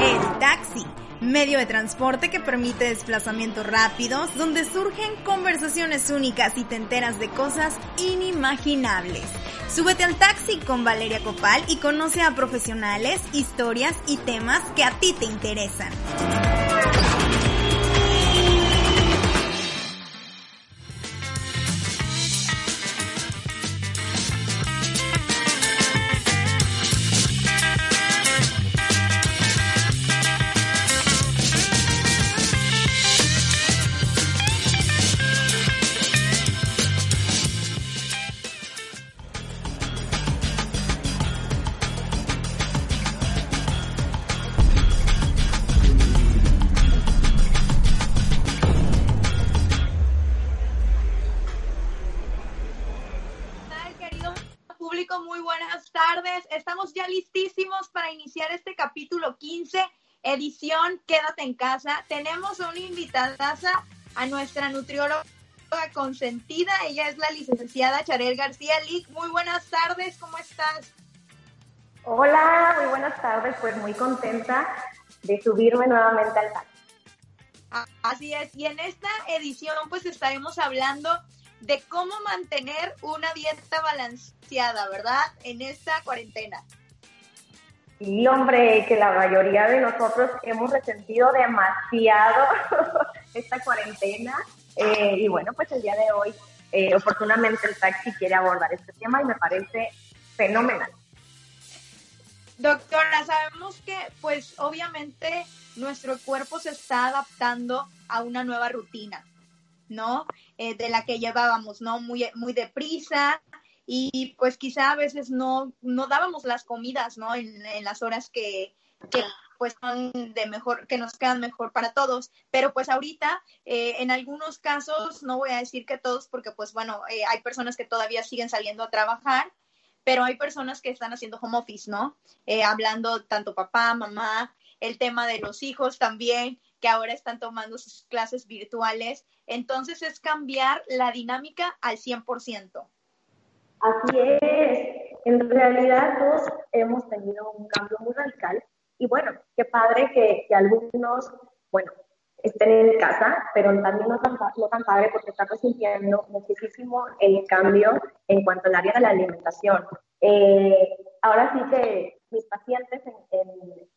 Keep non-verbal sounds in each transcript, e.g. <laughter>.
El taxi, medio de transporte que permite desplazamientos rápidos, donde surgen conversaciones únicas y te enteras de cosas inimaginables. Súbete al taxi con Valeria Copal y conoce a profesionales, historias y temas que a ti te interesan. Quédate en casa. Tenemos una invitada a nuestra nutrióloga consentida. Ella es la licenciada Charel García Lick. Muy buenas tardes, ¿cómo estás? Hola, muy buenas tardes. Pues muy contenta de subirme nuevamente al ah, Así es. Y en esta edición pues estaremos hablando de cómo mantener una dieta balanceada, ¿verdad? En esta cuarentena. Sí, hombre, que la mayoría de nosotros hemos resentido demasiado <laughs> esta cuarentena. Eh, y bueno, pues el día de hoy, eh, oportunamente el taxi quiere abordar este tema y me parece fenomenal. Doctora, sabemos que pues obviamente nuestro cuerpo se está adaptando a una nueva rutina, ¿no? Eh, de la que llevábamos, ¿no? Muy, muy deprisa, y pues quizá a veces no, no dábamos las comidas, ¿no? En, las horas que, que pues son de mejor, que nos quedan mejor para todos. Pero pues ahorita, eh, en algunos casos, no voy a decir que todos, porque pues bueno, eh, hay personas que todavía siguen saliendo a trabajar, pero hay personas que están haciendo home office, ¿no? Eh, hablando tanto papá, mamá, el tema de los hijos también, que ahora están tomando sus clases virtuales. Entonces es cambiar la dinámica al 100%. Así es. En realidad todos hemos tenido un cambio muy radical y bueno, qué padre que, algunos, bueno, estén en casa, pero también no tan, no tan padre porque estamos sintiendo muchísimo el cambio en cuanto al área de la alimentación. Eh, ahora sí que mis pacientes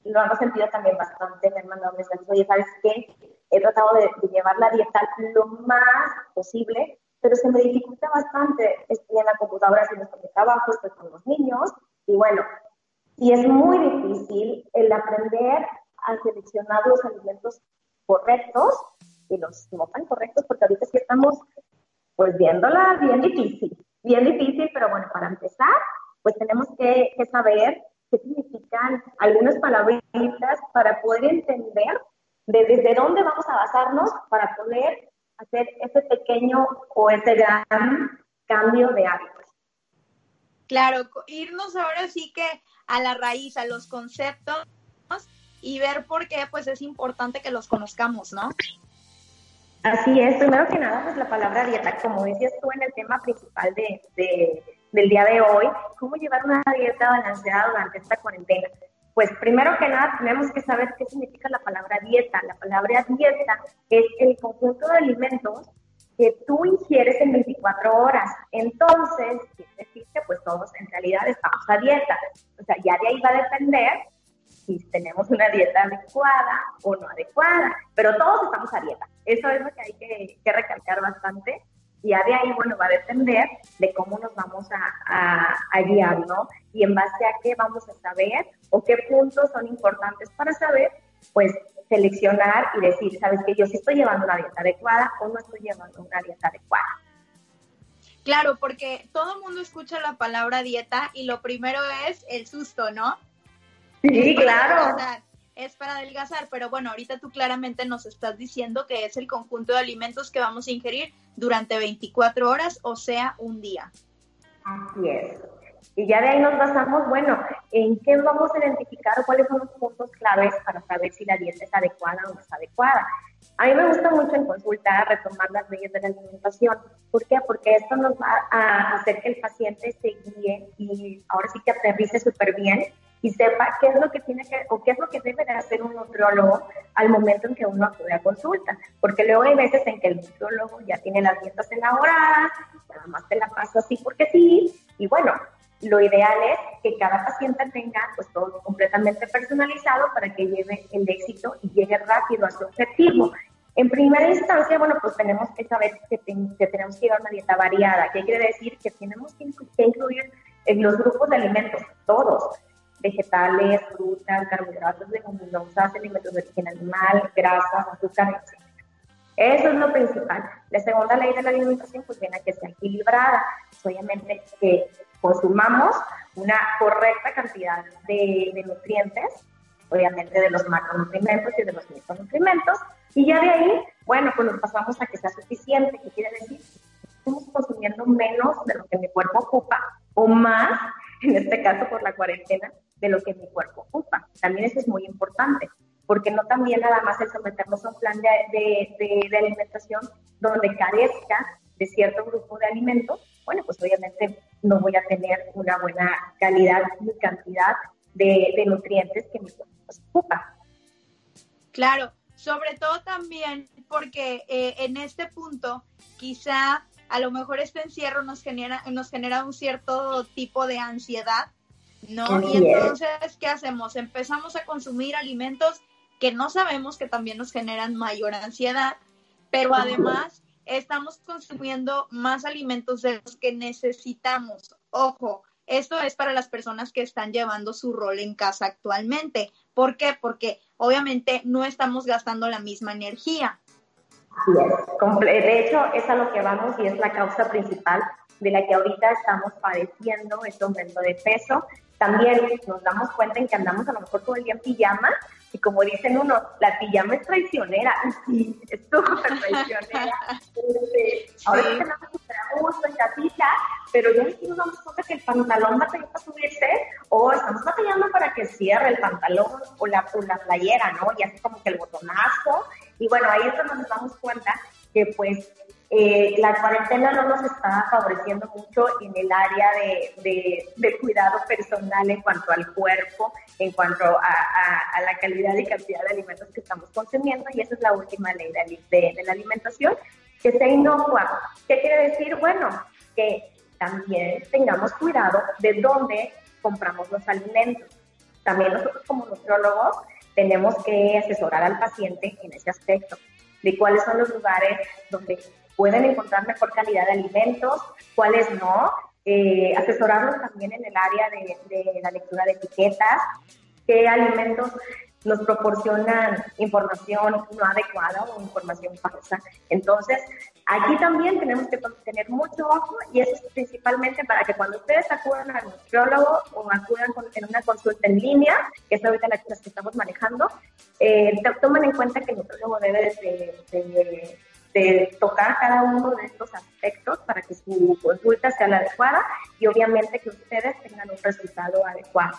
lo han sentido también bastante, me han mandado mensajes, oye, ¿sabes qué? He tratado de, de llevar la dieta lo más posible, pero se me dificulta bastante. Estoy en la computadora haciendo mi trabajo, estoy con los niños y bueno, y es muy difícil el aprender a seleccionar los alimentos correctos y los no tan correctos, porque ahorita sí estamos pues viéndola bien difícil, bien difícil, pero bueno, para empezar, pues tenemos que, que saber qué significan algunas palabritas para poder entender de desde dónde vamos a basarnos para poder hacer ese pequeño o ese gran cambio de hábitos. Claro, irnos ahora sí que a la raíz, a los conceptos y ver por qué pues es importante que los conozcamos, ¿no? Así es, primero que nada, pues la palabra dieta, como decías tú en el tema principal de, de, del día de hoy, cómo llevar una dieta balanceada durante esta cuarentena. Pues primero que nada tenemos que saber qué significa la palabra dieta. La palabra dieta es el conjunto de alimentos que tú ingieres en 24 horas. Entonces, quiere decir que pues todos en realidad estamos a dieta. O sea, ya de ahí va a depender si tenemos una dieta adecuada o no adecuada, pero todos estamos a dieta. Eso es lo que hay que, que recalcar bastante y ya de ahí, bueno, va a depender de cómo nos vamos a, a, guiar, ¿no? Y en base a qué vamos a saber o qué puntos son importantes para saber, pues seleccionar y decir, ¿sabes qué? Yo sí estoy llevando una dieta adecuada o no estoy llevando una dieta adecuada. Claro, porque todo el mundo escucha la palabra dieta y lo primero es el susto, ¿no? Sí, claro es para adelgazar, pero bueno, ahorita tú claramente nos estás diciendo que es el conjunto de alimentos que vamos a ingerir durante 24 horas, o sea, un día. Así es. Y ya de ahí nos basamos, bueno, en qué vamos a identificar o cuáles son los puntos claves para saber si la dieta es adecuada o no es adecuada. A mí me gusta mucho en consulta retomar las leyes de la alimentación. ¿Por qué? Porque esto nos va a hacer que el paciente se guíe y ahora sí que aterrice súper bien y sepa qué es lo que tiene que o qué es lo que debe de hacer un nutriólogo al momento en que uno acude a consulta. Porque luego hay veces en que el nutriólogo ya tiene las dietas elaboradas, nada más te la paso así porque sí, y bueno, lo ideal es que cada paciente tenga pues todo completamente personalizado para que lleve el éxito y llegue rápido a su objetivo. En primera instancia, bueno, pues tenemos que saber que, tenemos que llevar una dieta variada. ¿Qué quiere decir? Que tenemos que, incluir en los grupos de alimentos, todos, vegetales, frutas, carbohidratos, leguminosas, alimentos de origen animal, grasas, azúcar, etc. Eso es lo principal. La segunda ley de la alimentación pues viene a que sea equilibrada. Obviamente que consumamos una correcta cantidad de, nutrientes, obviamente de los macronutrientes y de los micronutrientes, y ya de ahí, bueno, pues nos pasamos a que sea suficiente, que quiere decir estamos consumiendo menos de lo que mi cuerpo ocupa o más, en este caso por la cuarentena, de lo que mi cuerpo ocupa. También eso es muy importante, porque no también nada más el someternos a un plan de, de, de alimentación donde carezca de cierto grupo de alimentos, bueno, pues obviamente no voy a tener una buena calidad ni cantidad de, nutrientes que mi cuerpo ocupa. Claro, sobre todo también porque eh, en este punto quizá a lo mejor este encierro nos genera, nos genera un cierto tipo de ansiedad, ¿no? y entonces, ¿qué hacemos? Empezamos a consumir alimentos que no sabemos que también nos generan mayor ansiedad, pero además estamos consumiendo más alimentos de los que necesitamos. Ojo, esto es para las personas que están llevando su rol en casa actualmente. ¿Por qué? Porque obviamente no estamos gastando la misma energía. De hecho, es a lo que vamos y es la causa principal de la que ahorita estamos padeciendo este aumento de peso. También nos damos cuenta en que andamos a lo mejor todo el día en pijama y como dicen uno, la pijama es traicionera. <laughs> Sí, es súper traicionera. Este, ahora sí. tenemos que gusto en casita, pero ya nos damos cuenta que el pantalón va a tener que subirse o estamos batallando para que cierre el pantalón o la, o la playera, ¿no? Y así como que el botonazo. Y bueno, ahí es donde nos damos cuenta que pues eh, la cuarentena no nos está favoreciendo mucho en el área de, de, cuidado personal en cuanto al cuerpo, en cuanto a, la calidad y cantidad de alimentos que estamos consumiendo, y esa es la última ley de, de la alimentación, que sea inocua. ¿Qué quiere decir? Bueno, que también tengamos cuidado de dónde compramos los alimentos. También nosotros como nutriólogos tenemos que asesorar al paciente en ese aspecto, de cuáles son los lugares donde pueden encontrar mejor calidad de alimentos, cuáles no, eh, asesorarlos también en el área de, de la lectura de etiquetas, qué alimentos nos proporcionan información no adecuada o información falsa. Entonces, aquí también tenemos que tener mucho ojo y eso es principalmente para que cuando ustedes acudan al nutriólogo o acudan en una consulta en línea, que es ahorita la que estamos manejando, eh, tomen en cuenta que el nutriólogo debe de de tocar cada uno de estos aspectos para que su consulta sea la adecuada y obviamente que ustedes tengan un resultado adecuado.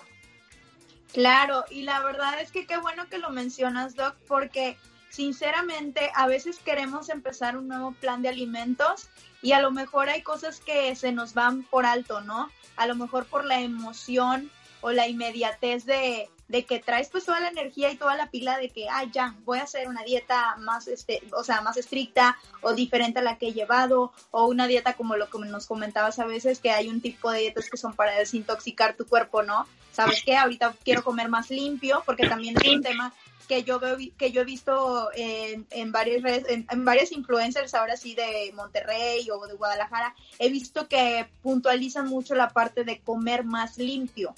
Claro, y la verdad es que qué bueno que lo mencionas, Doc, porque sinceramente a veces queremos empezar un nuevo plan de alimentos y a lo mejor hay cosas que se nos van por alto, ¿no? A lo mejor por la emoción o la inmediatez de, de que traes pues toda la energía y toda la pila de que, ah, ya, voy a hacer una dieta más, este, o sea, más estricta o diferente a la que he llevado, o una dieta como lo que nos comentabas a veces, que hay un tipo de dietas que son para desintoxicar tu cuerpo, ¿no? ¿Sabes qué? Ahorita quiero comer más limpio, porque también es un tema que yo veo, que yo he visto en, en varias redes, en, en varias influencers ahora sí de Monterrey o de Guadalajara, he visto que puntualizan mucho la parte de comer más limpio.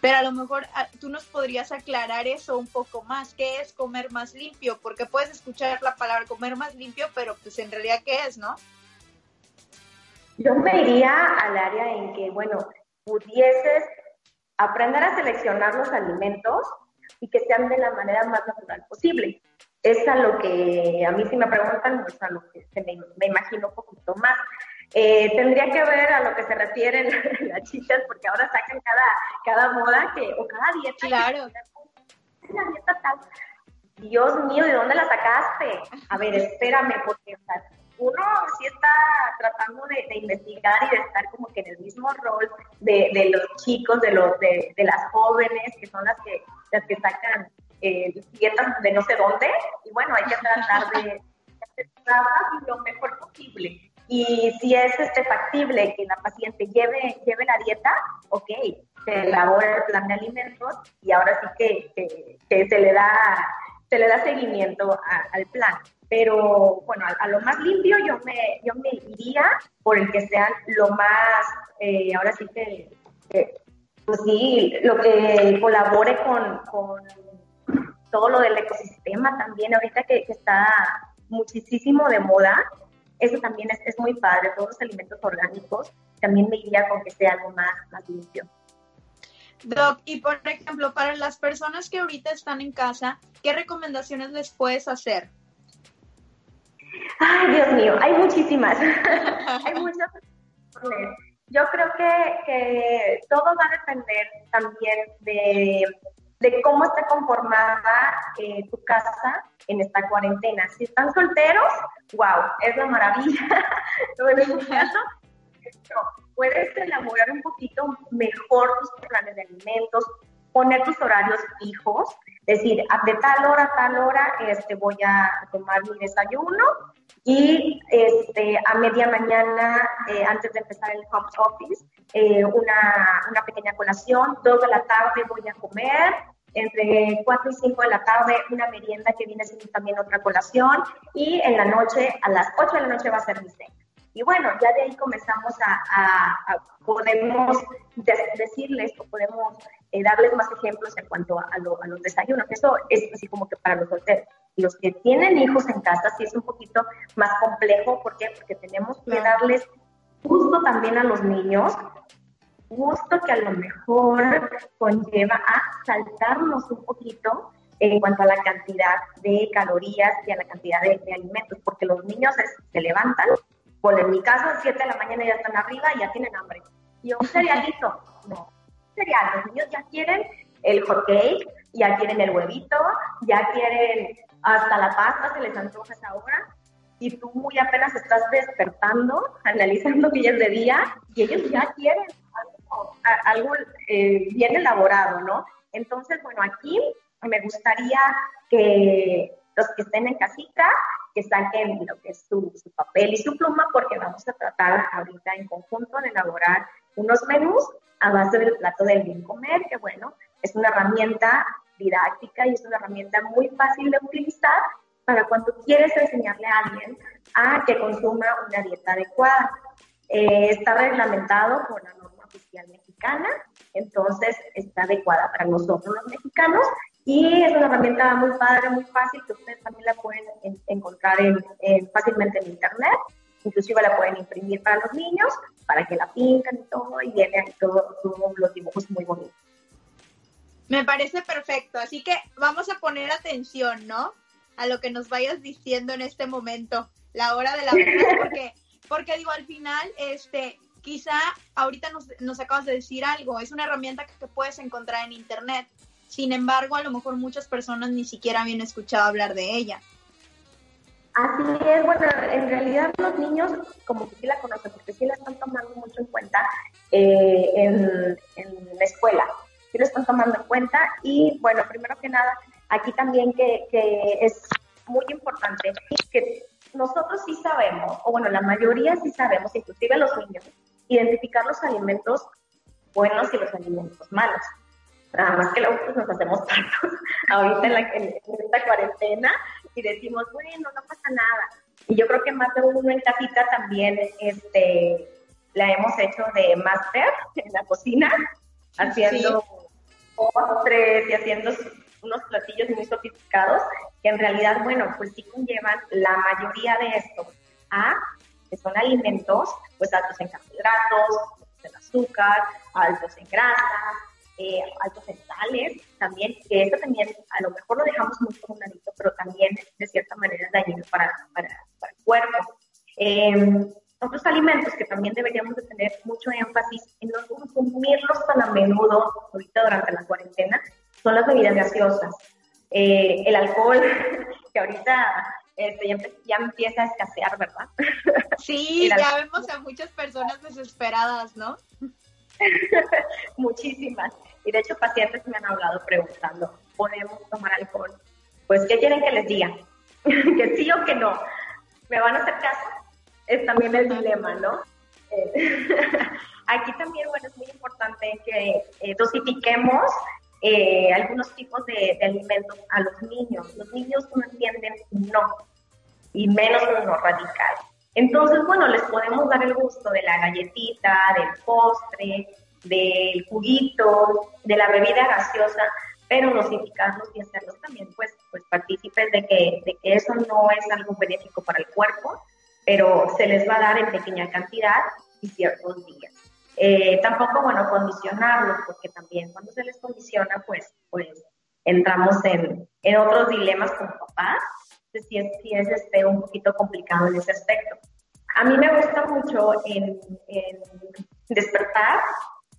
Pero a lo mejor ah, tú nos podrías aclarar eso un poco más. ¿Qué es comer más limpio? Porque puedes escuchar la palabra comer más limpio, pero pues en realidad, ¿qué es, no? Yo me iría al área en que, bueno, pudieses aprender a seleccionar los alimentos y que sean de la manera más natural posible. Es a lo que a mí si me preguntan, pues a lo que me, me imagino un poquito más. Eh, tendría que ver a lo que se refieren <laughs> las chicas, porque ahora sacan cada, cada moda que, o cada dieta. Claro. la dieta tal. Dios mío, ¿de dónde la sacaste? A ver, espérame, porque uno sí está tratando de, investigar y de estar como que en el mismo rol de, de los chicos, de, los, de, de, las jóvenes, que son las que, las que sacan eh, dietas de no sé dónde. Y bueno, hay que tratar de hacer lo mejor posible. Y si es este, factible que la paciente lleve, lleve la dieta, ok, se elabora el plan de alimentos y ahora sí que, se le da se le da seguimiento al plan. Pero bueno, a, lo más limpio yo me, yo me iría por el que sean lo más, eh, ahora sí que, pues sí, lo que colabore con, con, todo lo del ecosistema también, ahorita que está muchísimo de moda, eso también es, es, muy padre, todos los alimentos orgánicos, también me iría con que sea algo más, más limpio. Doc, y por ejemplo, para las personas que ahorita están en casa, ¿qué recomendaciones les puedes hacer? Ay, Dios mío, hay muchísimas. <laughs> hay muchas. Yo creo que, que, todo va a depender también de, de cómo está conformada eh, tu casa en esta cuarentena. Si están solteros, wow, es la maravilla. <laughs> en este caso, puedes elaborar un poquito mejor tus planes de alimentos, poner tus horarios fijos, decir, de tal hora a tal hora este, voy a tomar mi desayuno y este, a media mañana, eh, antes de empezar el home office, eh, una, una pequeña colación, dos de la tarde voy a comer, entre 4 y 5 de la tarde una merienda que viene siendo también otra colación y en la noche, a las 8 de la noche va a ser mi cena. Y bueno, ya de ahí comenzamos a, podemos decirles o podemos eh, darles más ejemplos en cuanto a, los desayunos. Eso es así como que para los solteros. Los que tienen hijos en casa sí es un poquito más complejo. ¿Por qué? Porque tenemos que darles justo también a los niños gusto que a lo mejor conlleva a saltarnos un poquito en cuanto a la cantidad de calorías y a la cantidad de, alimentos, porque los niños se levantan, por en mi caso, a 7 de la mañana ya están arriba y ya tienen hambre. Y un <laughs> cerealito, no, cereal, los niños ya quieren el hot cake, ya quieren el huevito, ya quieren hasta la pasta, se les antoja esa hora, y tú muy apenas estás despertando, <laughs> analizando que de día, y ellos ya quieren algo eh, bien elaborado, ¿no? Entonces, bueno, aquí me gustaría que los que estén en casita, que saquen lo que es su, papel y su pluma, porque vamos a tratar ahorita en conjunto de elaborar unos menús a base del plato del bien comer, que bueno, es una herramienta didáctica y es una herramienta muy fácil de utilizar para cuando quieres enseñarle a alguien a que consuma una dieta adecuada. Eh, está reglamentado por la oficial mexicana, entonces está adecuada para nosotros los mexicanos y es una herramienta muy padre, muy fácil, que ustedes también la pueden encontrar en, fácilmente en internet, inclusive la pueden imprimir para los niños, para que la pinten y todo, y vienen todos los dibujos muy bonitos. Me parece perfecto, así que vamos a poner atención, ¿no? A lo que nos vayas diciendo en este momento, la hora de la verdad, <laughs> porque, porque digo, al final, este, quizá ahorita nos, nos acabas de decir algo, es una herramienta que puedes encontrar en Internet. Sin embargo, a lo mejor muchas personas ni siquiera habían escuchado hablar de ella. Así es, bueno, en realidad los niños como que sí la conocen, porque sí la están tomando mucho en cuenta eh, en, la escuela, sí la están tomando en cuenta y bueno, primero que nada, aquí también que, que es muy importante que nosotros sí sabemos, o bueno, la mayoría sí sabemos, inclusive los niños, identificar los alimentos buenos y los alimentos malos. Nada más que luego pues, nos hacemos <laughs> tantos ahorita en, la, esta cuarentena y decimos, bueno, no pasa nada. Y yo creo que más de uno en casita también este, la hemos hecho de máster en la cocina, haciendo postres y haciendo unos platillos muy sofisticados que en realidad, bueno, pues sí conllevan la mayoría de esto a que son alimentos pues altos en carbohidratos, altos en azúcar, altos en grasas, eh, altos en sales, también, que eso también a lo mejor lo dejamos muy comunalito, pero también de cierta manera es dañino para, para, para el cuerpo. Em, otros alimentos que también deberíamos de tener mucho énfasis en no consumirlos tan a menudo ahorita durante la cuarentena son las bebidas gaseosas. Eh, el alcohol, <laughs> que ahorita este, ya, empieza a escasear, ¿verdad? <laughs> Sí, ya vemos a muchas personas desesperadas, ¿no? <laughs> Muchísimas. Y de hecho pacientes me han hablado preguntando, ¿podemos tomar alcohol? Pues, ¿qué quieren que les diga? <laughs> ¿Que sí o que no? ¿Me van a hacer caso? Es también el dilema, ¿no? <laughs> Aquí también, bueno, es muy importante que eh, dosifiquemos eh, algunos tipos de, alimentos a los niños. Los niños no entienden no, y menos no radical. Entonces, bueno, les podemos dar el gusto de la galletita, del postre, del juguito, de la bebida gaseosa, pero dosificarlos y hacerlos también, pues, pues partícipes de que, de que eso no es algo benéfico para el cuerpo, pero se les va a dar en pequeña cantidad y ciertos días. Eh, tampoco, bueno, condicionarlos, porque también cuando se les condiciona, pues, pues entramos en, en otros dilemas como papás. Si es, si es este, un poquito complicado en ese aspecto. A mí me gusta mucho en, despertar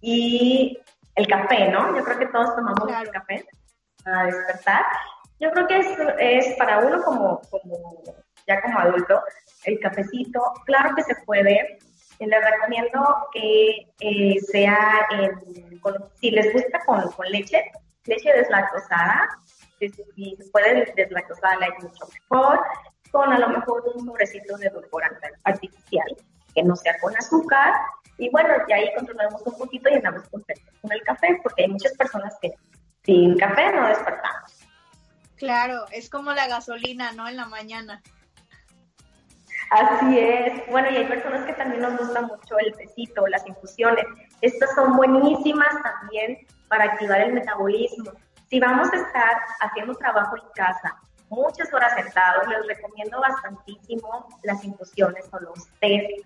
y el café, ¿no? Yo creo que todos tomamos el café para despertar. Yo creo que es, es para uno como, como, ya como adulto, el cafecito, claro que se puede, les recomiendo que eh, sea, en, si les gusta con, leche, leche deslactosada, si, se puede deslactosada la es mucho mejor, con a lo mejor un sobrecito de edulcorante artificial, que no sea con azúcar, y bueno, ya ahí controlamos un poquito y andamos contentos con el café, porque hay muchas personas que sin café no despertamos. Claro, es como la gasolina, ¿no? En la mañana. Así es. Bueno, y hay personas que también nos gusta mucho el tecito, las infusiones. Estas son buenísimas también para activar el metabolismo. Si vamos a estar haciendo trabajo en casa, muchas horas sentados, les recomiendo bastantísimo las infusiones o los test.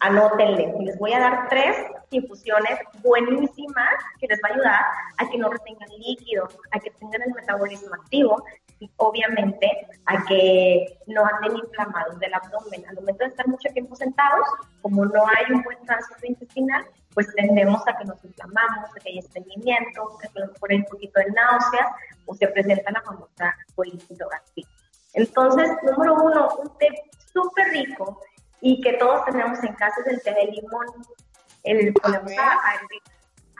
Anótenle, les voy a dar tres infusiones buenísimas que les va a ayudar a que no retengan líquido, a que tengan el metabolismo activo obviamente a que no anden inflamados del abdomen. Al momento de estar mucho tiempo sentados, como no hay un buen tránsito intestinal, pues tendemos a que nos inflamamos, a que hay estreñimiento, que por ahí un poquito de náuseas o se presenta la famosa colitis gástrica. Entonces, número uno, un té súper rico y que todos tenemos en casa es el té de limón. El ponemos a,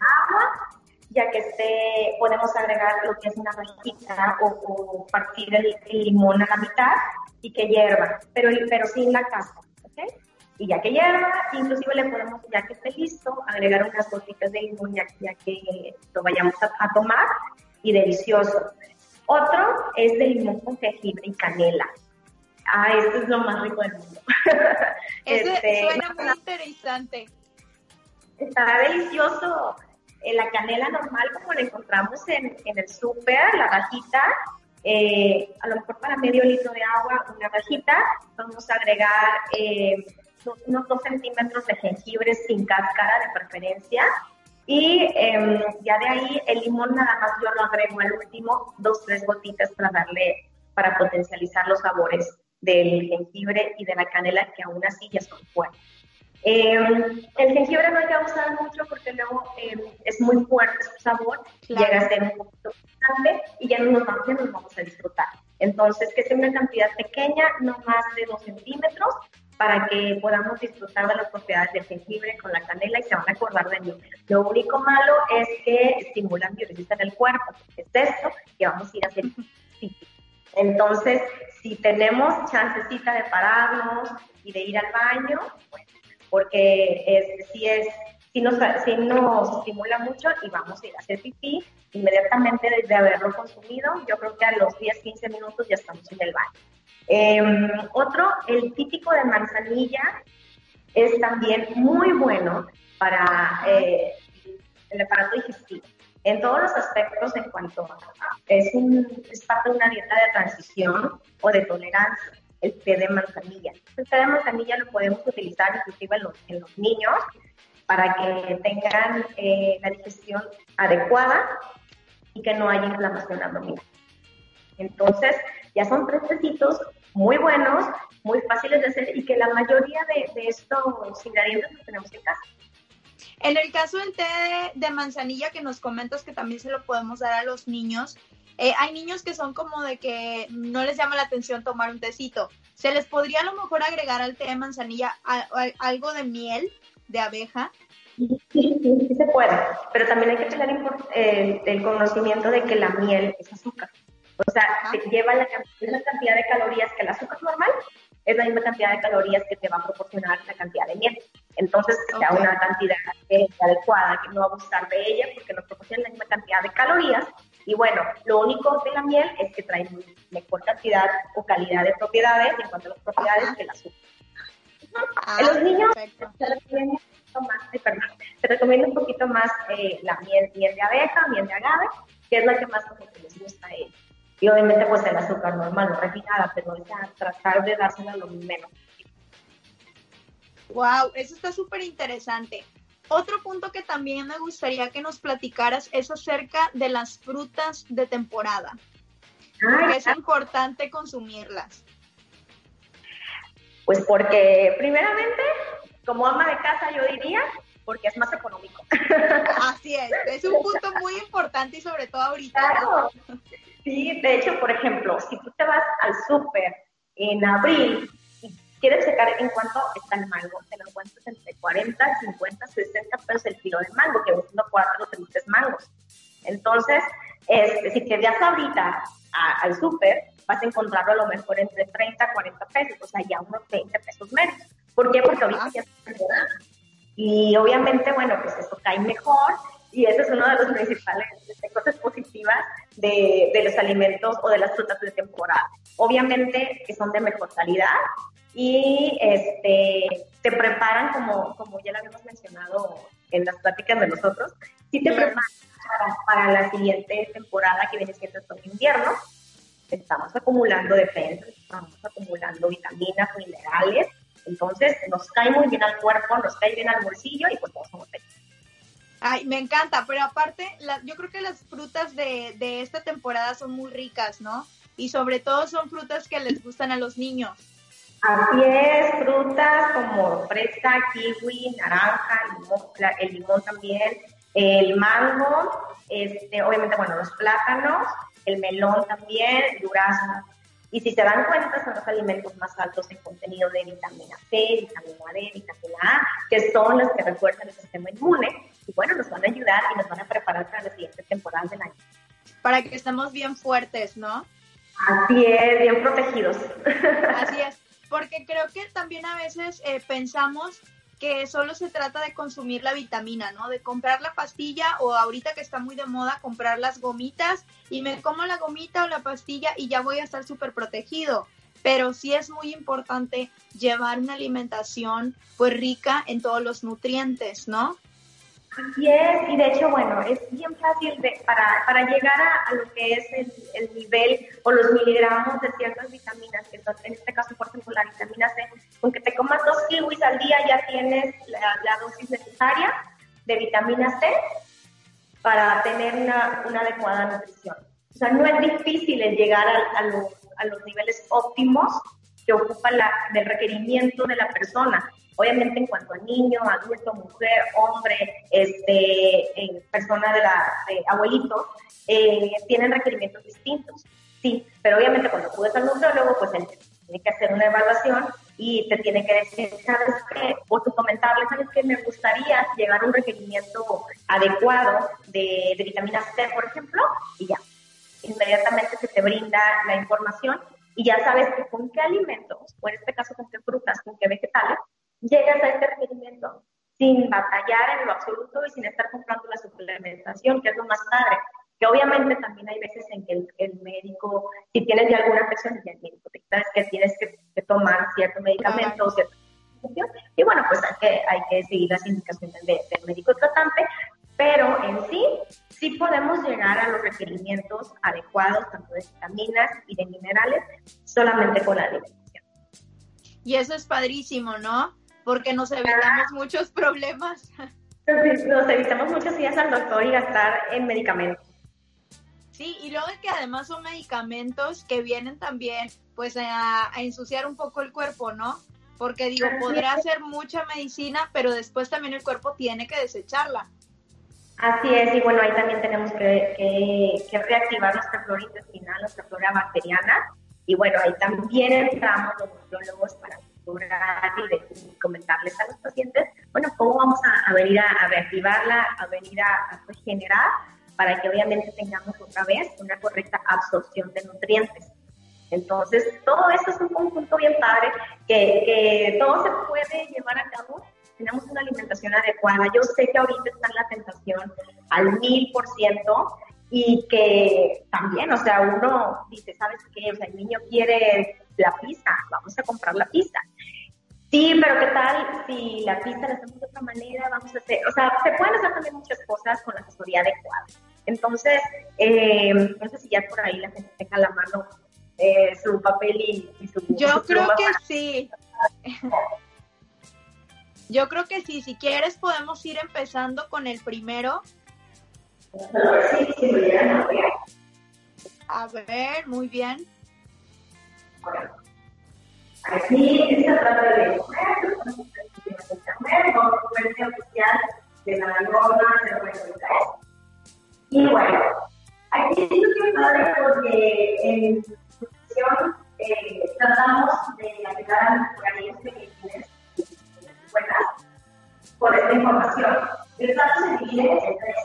agua ya que este, podemos agregar lo que es una rajita o, partir el, limón a la mitad y que hierva, pero, pero sin la cáscara, ¿ok? Y ya que hierva, inclusive le podemos, ya que esté listo, agregar unas gotitas de limón ya, que lo vayamos a, tomar y delicioso. Otro es de limón con jengibre y canela. Ah, esto es lo más rico del mundo. <laughs> este, suena muy interesante. Está delicioso la canela normal como la encontramos en, el súper, la rajita, eh, a lo mejor para medio litro de agua, una rajita, vamos a agregar eh, unos dos centímetros de jengibre sin cáscara de preferencia. Y em, ya de ahí el limón nada más yo lo agrego al último, dos, tres gotitas para darle, para potencializar los sabores del jengibre y de la canela que aún así ya son fuertes. Em, el jengibre no hay que usar mucho porque luego em, es muy fuerte su sabor, llega a ser un poquito picante y ya no nos, vamos, nos vamos a disfrutar. Entonces, que sea una cantidad pequeña, no más de 2 centímetros, para que podamos disfrutar de las propiedades del jengibre con la canela y se van a acordar de mí. Lo único malo es que estimulan biología en el cuerpo, es esto que vamos a ir a hacer Entonces, si tenemos chancecita de pararnos y de ir al baño, pues porque es, si, es, si, nos, si nos estimula mucho y vamos a ir a hacer pipí inmediatamente desde haberlo consumido, yo creo que a los 10, 15 minutos ya estamos en el baño. Em, otro, el típico de manzanilla es también muy bueno para eh, el aparato digestivo. En todos los aspectos en cuanto es, un, es parte de una dieta de transición o de tolerancia el té de manzanilla. El té de manzanilla lo podemos utilizar inclusive en los, en los niños para que tengan eh, la digestión adecuada y que no haya inflamación abdominal. Entonces, ya son tres tecitos muy buenos, muy fáciles de hacer y que la mayoría de, estos ingredientes los tenemos en casa. En el caso del té de, manzanilla que nos comentas que también se lo podemos dar a los niños, eh, hay niños que son como de que no les llama la atención tomar un tecito. ¿Se les podría a lo mejor agregar al té de manzanilla algo de miel de abeja? Sí, sí, se puede, pero también hay que tener eh, el conocimiento de que la miel es azúcar. O sea, te lleva la, misma cantidad de calorías que el azúcar normal, es la misma cantidad de calorías que te va a proporcionar la cantidad de miel. Entonces, okay. sea una cantidad adecuada, que no abusar de ella porque nos proporciona la misma cantidad de calorías. Y bueno, lo único de la miel es que trae mejor cantidad o calidad de propiedades en cuanto a las propiedades que el azúcar. Ah, en los niños se recomienda un poquito más, perdón, se recomienda un poquito más eh, la miel, miel de abeja, miel de agave, que es la que más les gusta a ellos. Y obviamente pues el azúcar normal, no refinada, pero tratar de dársela lo menos. Wow, eso está súper interesante. Otro punto que también me gustaría que nos platicaras es acerca de las frutas de temporada. Ah, es importante consumirlas. Pues porque primeramente, como ama de casa yo diría, porque es más económico. <laughs> Así es, es un punto muy importante y sobre todo ahorita. Claro. Sí, de hecho, por ejemplo, si tú te vas al súper en abril quieres checar en cuánto está el mango, te lo encuentras entre 40, 50, 60 pesos el kilo de mango, que son cuatro o tres mangos. Entonces, este, si te vas ahorita al súper, vas a encontrarlo a lo mejor entre 30, 40 pesos, o sea, ya unos 20 pesos menos. ¿Por qué? Porque ahorita ya está Y obviamente, bueno, pues eso cae mejor y ese es uno de los principales este, cosas positivas de, de, los alimentos o de las frutas de temporada. Obviamente que son de mejor calidad y este, te preparan, como, como ya lo habíamos mencionado en las pláticas de nosotros, sí te preparan para, para, la siguiente temporada que viene siendo el invierno. Estamos acumulando defensas, estamos acumulando vitaminas, minerales, entonces nos cae muy bien al cuerpo, nos cae bien al bolsillo y pues todos somos felices. Ay, me encanta, pero aparte, yo creo que las frutas de, de esta temporada son muy ricas, ¿no? Y sobre todo son frutas que les gustan a los niños. Así es, frutas como fresa, kiwi, naranja, limón, el limón también, el mango, este, obviamente, bueno, los plátanos, el melón también, el durazno. Y si se dan cuenta, son los alimentos más altos en contenido de vitamina C, vitamina D, vitamina A, que son las que refuerzan el sistema inmune y bueno, nos van a ayudar y nos van a preparar para las siguientes temporadas del año. Para que estemos bien fuertes, ¿no? Así es, bien protegidos. Así es, porque creo que también a veces eh, pensamos que solo se trata de consumir la vitamina, ¿no? De comprar la pastilla o ahorita que está muy de moda comprar las gomitas y me como la gomita o la pastilla y ya voy a estar súper protegido. Pero sí es muy importante llevar una alimentación pues rica en todos los nutrientes, ¿no? Así es, y de hecho, bueno, es bien fácil de, para, para llegar a, lo que es el, el, nivel o los miligramos de ciertas vitaminas, que son, en este caso, por ejemplo, la vitamina C, con te comas dos kiwis al día ya tienes la, dosis necesaria de vitamina C para tener una, una, adecuada nutrición. O sea, no es difícil el llegar a, los, a los niveles óptimos que ocupa la, del requerimiento de la persona. Obviamente en cuanto a niño, adulto, mujer, hombre, este, persona de la abuelito, eh, tienen requerimientos distintos. Sí, pero obviamente cuando acudes al nutriólogo, pues él tiene que hacer una evaluación y te tiene que decir, ¿sabes qué? O tu comentarle, ¿sabes qué? Me gustaría llegar a un requerimiento adecuado de, de vitamina C, por ejemplo, y ya. Inmediatamente se te brinda la información y ya sabes que con qué alimentos, o en este caso con qué frutas, con qué vegetales, llegas a este requerimiento sin batallar en lo absoluto y sin estar comprando la suplementación, que es lo más padre. Que obviamente también hay veces en que el, médico, si tienes ya alguna afección, ya el médico te sabes que tienes que, tomar cierto medicamento o cierta y bueno, pues hay que, hay que seguir las indicaciones del médico tratante, pero en sí, sí podemos llegar a los requerimientos adecuados, tanto de vitaminas y de minerales, solamente con la alimentación. Y eso es padrísimo, ¿no? Porque nos evitamos muchos problemas. <laughs> Nos evitamos muchos días al doctor y gastar en medicamentos. Sí, y luego es que además son medicamentos que vienen también pues a, a ensuciar un poco el cuerpo, ¿no? Porque digo, podrá hacer mucha medicina, pero después también el cuerpo tiene que desecharla. Así es, y bueno, ahí también tenemos que, que, que reactivar nuestra flora intestinal, nuestra flora bacteriana, y bueno, ahí también entramos los nutriólogos para y comentarles a los pacientes, bueno, cómo vamos a, a venir a, a, reactivarla, a venir a, a, regenerar, para que obviamente tengamos otra vez una correcta absorción de nutrientes. Entonces, todo eso es un conjunto bien padre que, que todo se puede llevar a cabo tenemos una alimentación adecuada. Yo sé que ahorita está en la tentación al mil por ciento y que también, o sea, uno dice, ¿sabes qué? O sea, el niño quiere la pizza, vamos a comprar la pizza. Sí, pero ¿qué tal si la pizza la hacemos de otra manera? Vamos a hacer, o sea, se pueden hacer también muchas cosas con la asesoría adecuada. Entonces, eh, no sé si ya por ahí la gente tenga la mano eh, su papel y, y su... Yo creo que sí. Yo creo que sí, si quieres podemos ir empezando con el primero. A ver, muy bien. Aquí se trata de comercio oficial de la norma de la Y bueno, aquí es muy padre porque en discusión eh, tratamos de ayudar a los organismos pequeños Yeah.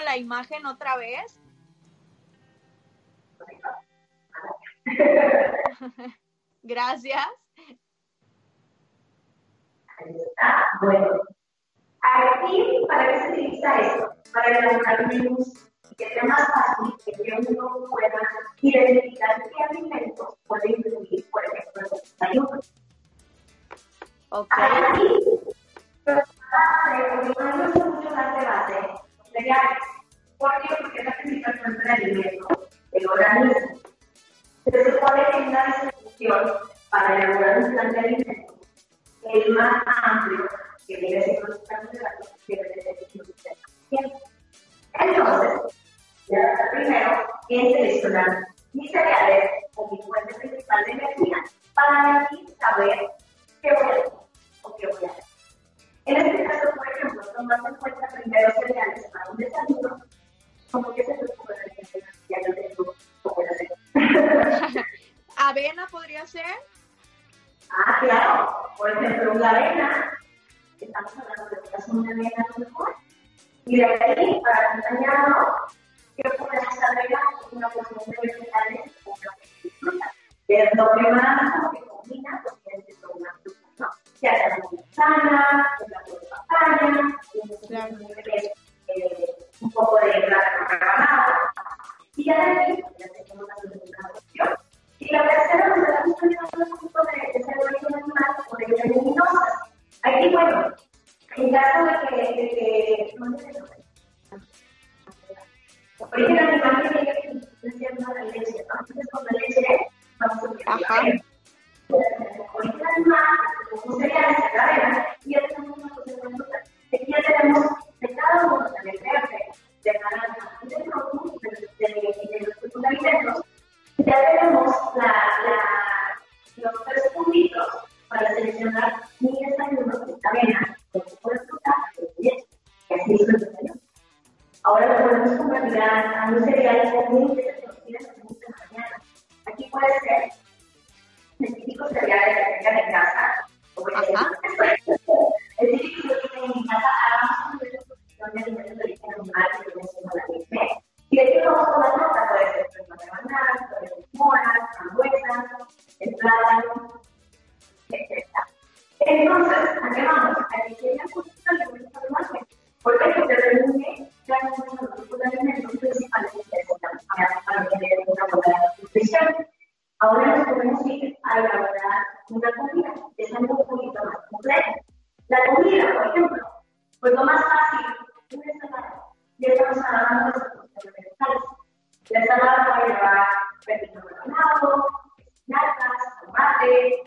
la imagen otra vez. también a Los vegetales. La ensalada puede llevar pepino rebanado, espinacas, tomate,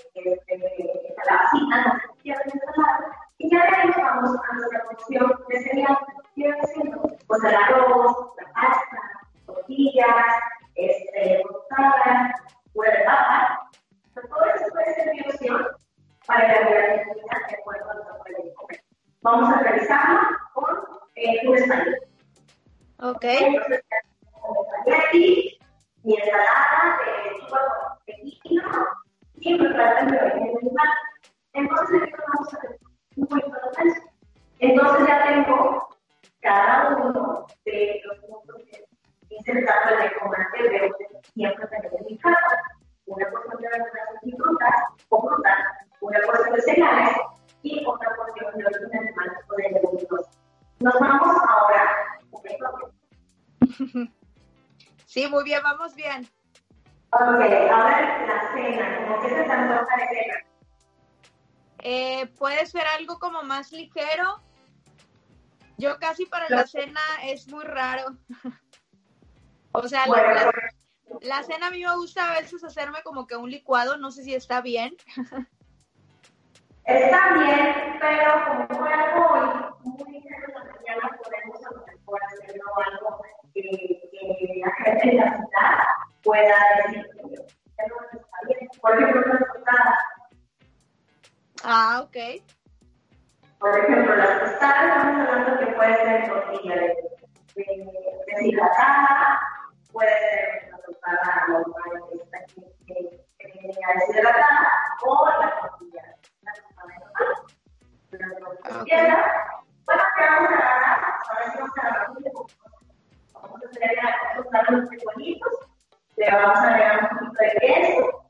más ligero. Yo casi para la cena es muy raro. <laughs> o sea, la, Bueno, la- la cena a mí me gusta a veces hacerme como que un licuado, no sé si está bien. A hacer a tostar unos frijolitos, le vamos a agregar un poquito de queso,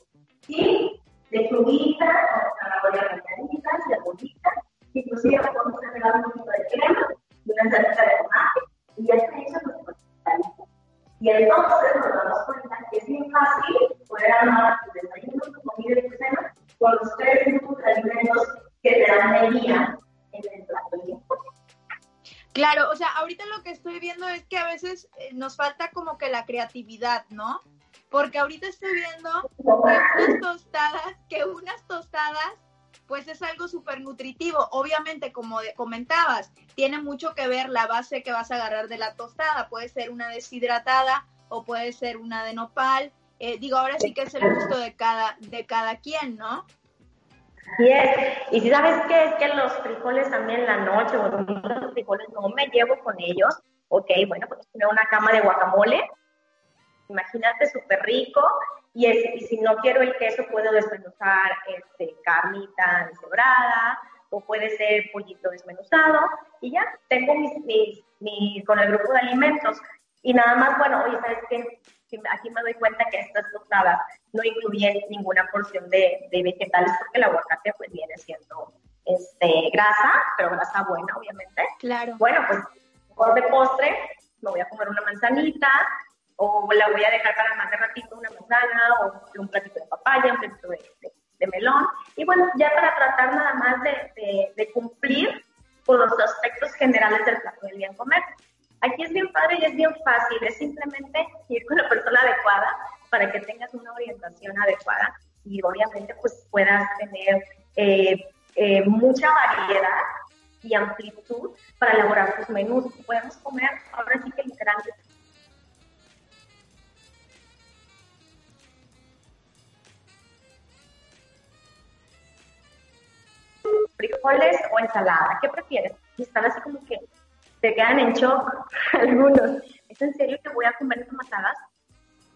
y lechuguita, vamos a agarrar bañaditas, cebollita, inclusive podemos agregar un poquito de crema y una salsa de tomate, y ya está hecho nuestro pescadito. Y entonces nos damos cuenta que es bien fácil poder armar tu desayuno, tu comida y tu cena con los tres grupos de alimentos que te dan medida en el plato. Claro, o sea, ahorita lo que estoy viendo es que a veces nos falta como que la creatividad, ¿no? Porque ahorita estoy viendo que unas tostadas, que unas tostadas, pues es algo súper nutritivo. Obviamente, como comentabas, tiene mucho que ver la base que vas a agarrar de la tostada. Puede ser una deshidratada o puede ser una de nopal. Eh, digo, ahora sí que es el gusto de cada, de cada quien, ¿no? Así es. Y si sabes qué es que los frijoles también en la noche o los frijoles no me llevo con ellos. Ok, bueno, pues poner una cama de guacamole. Imagínate súper rico. Y, es- y si no quiero el queso, puedo desmenuzar este, carnita deshebrada o puede ser pollito desmenuzado. Y ya, tengo mis, mis, mis- con el grupo de alimentos. Y nada más, bueno, oye, ¿sabes qué? Aquí me doy cuenta que estas tostadas no incluyen ninguna porción de, de vegetales porque el aguacate pues viene siendo este, grasa, pero grasa buena, obviamente. Claro. Bueno, pues por de postre me voy a comer una manzanita o la voy a dejar para más de ratito una manzana o un platito de papaya, un platito de, de- de melón. Y bueno, ya para tratar nada más de, de- cumplir con los aspectos generales del plato del bien comer. Aquí es bien padre y es bien fácil, es simplemente ir con la persona adecuada para que tengas una orientación adecuada y obviamente pues puedas tener eh, eh, mucha variedad y amplitud para elaborar tus menús. Podemos comer ahora sí que literalmente frijoles o ensalada. ¿Qué prefieres? Y están así como que te quedan en shock <laughs> algunos. ¿Es en serio que voy a comer tomatadas?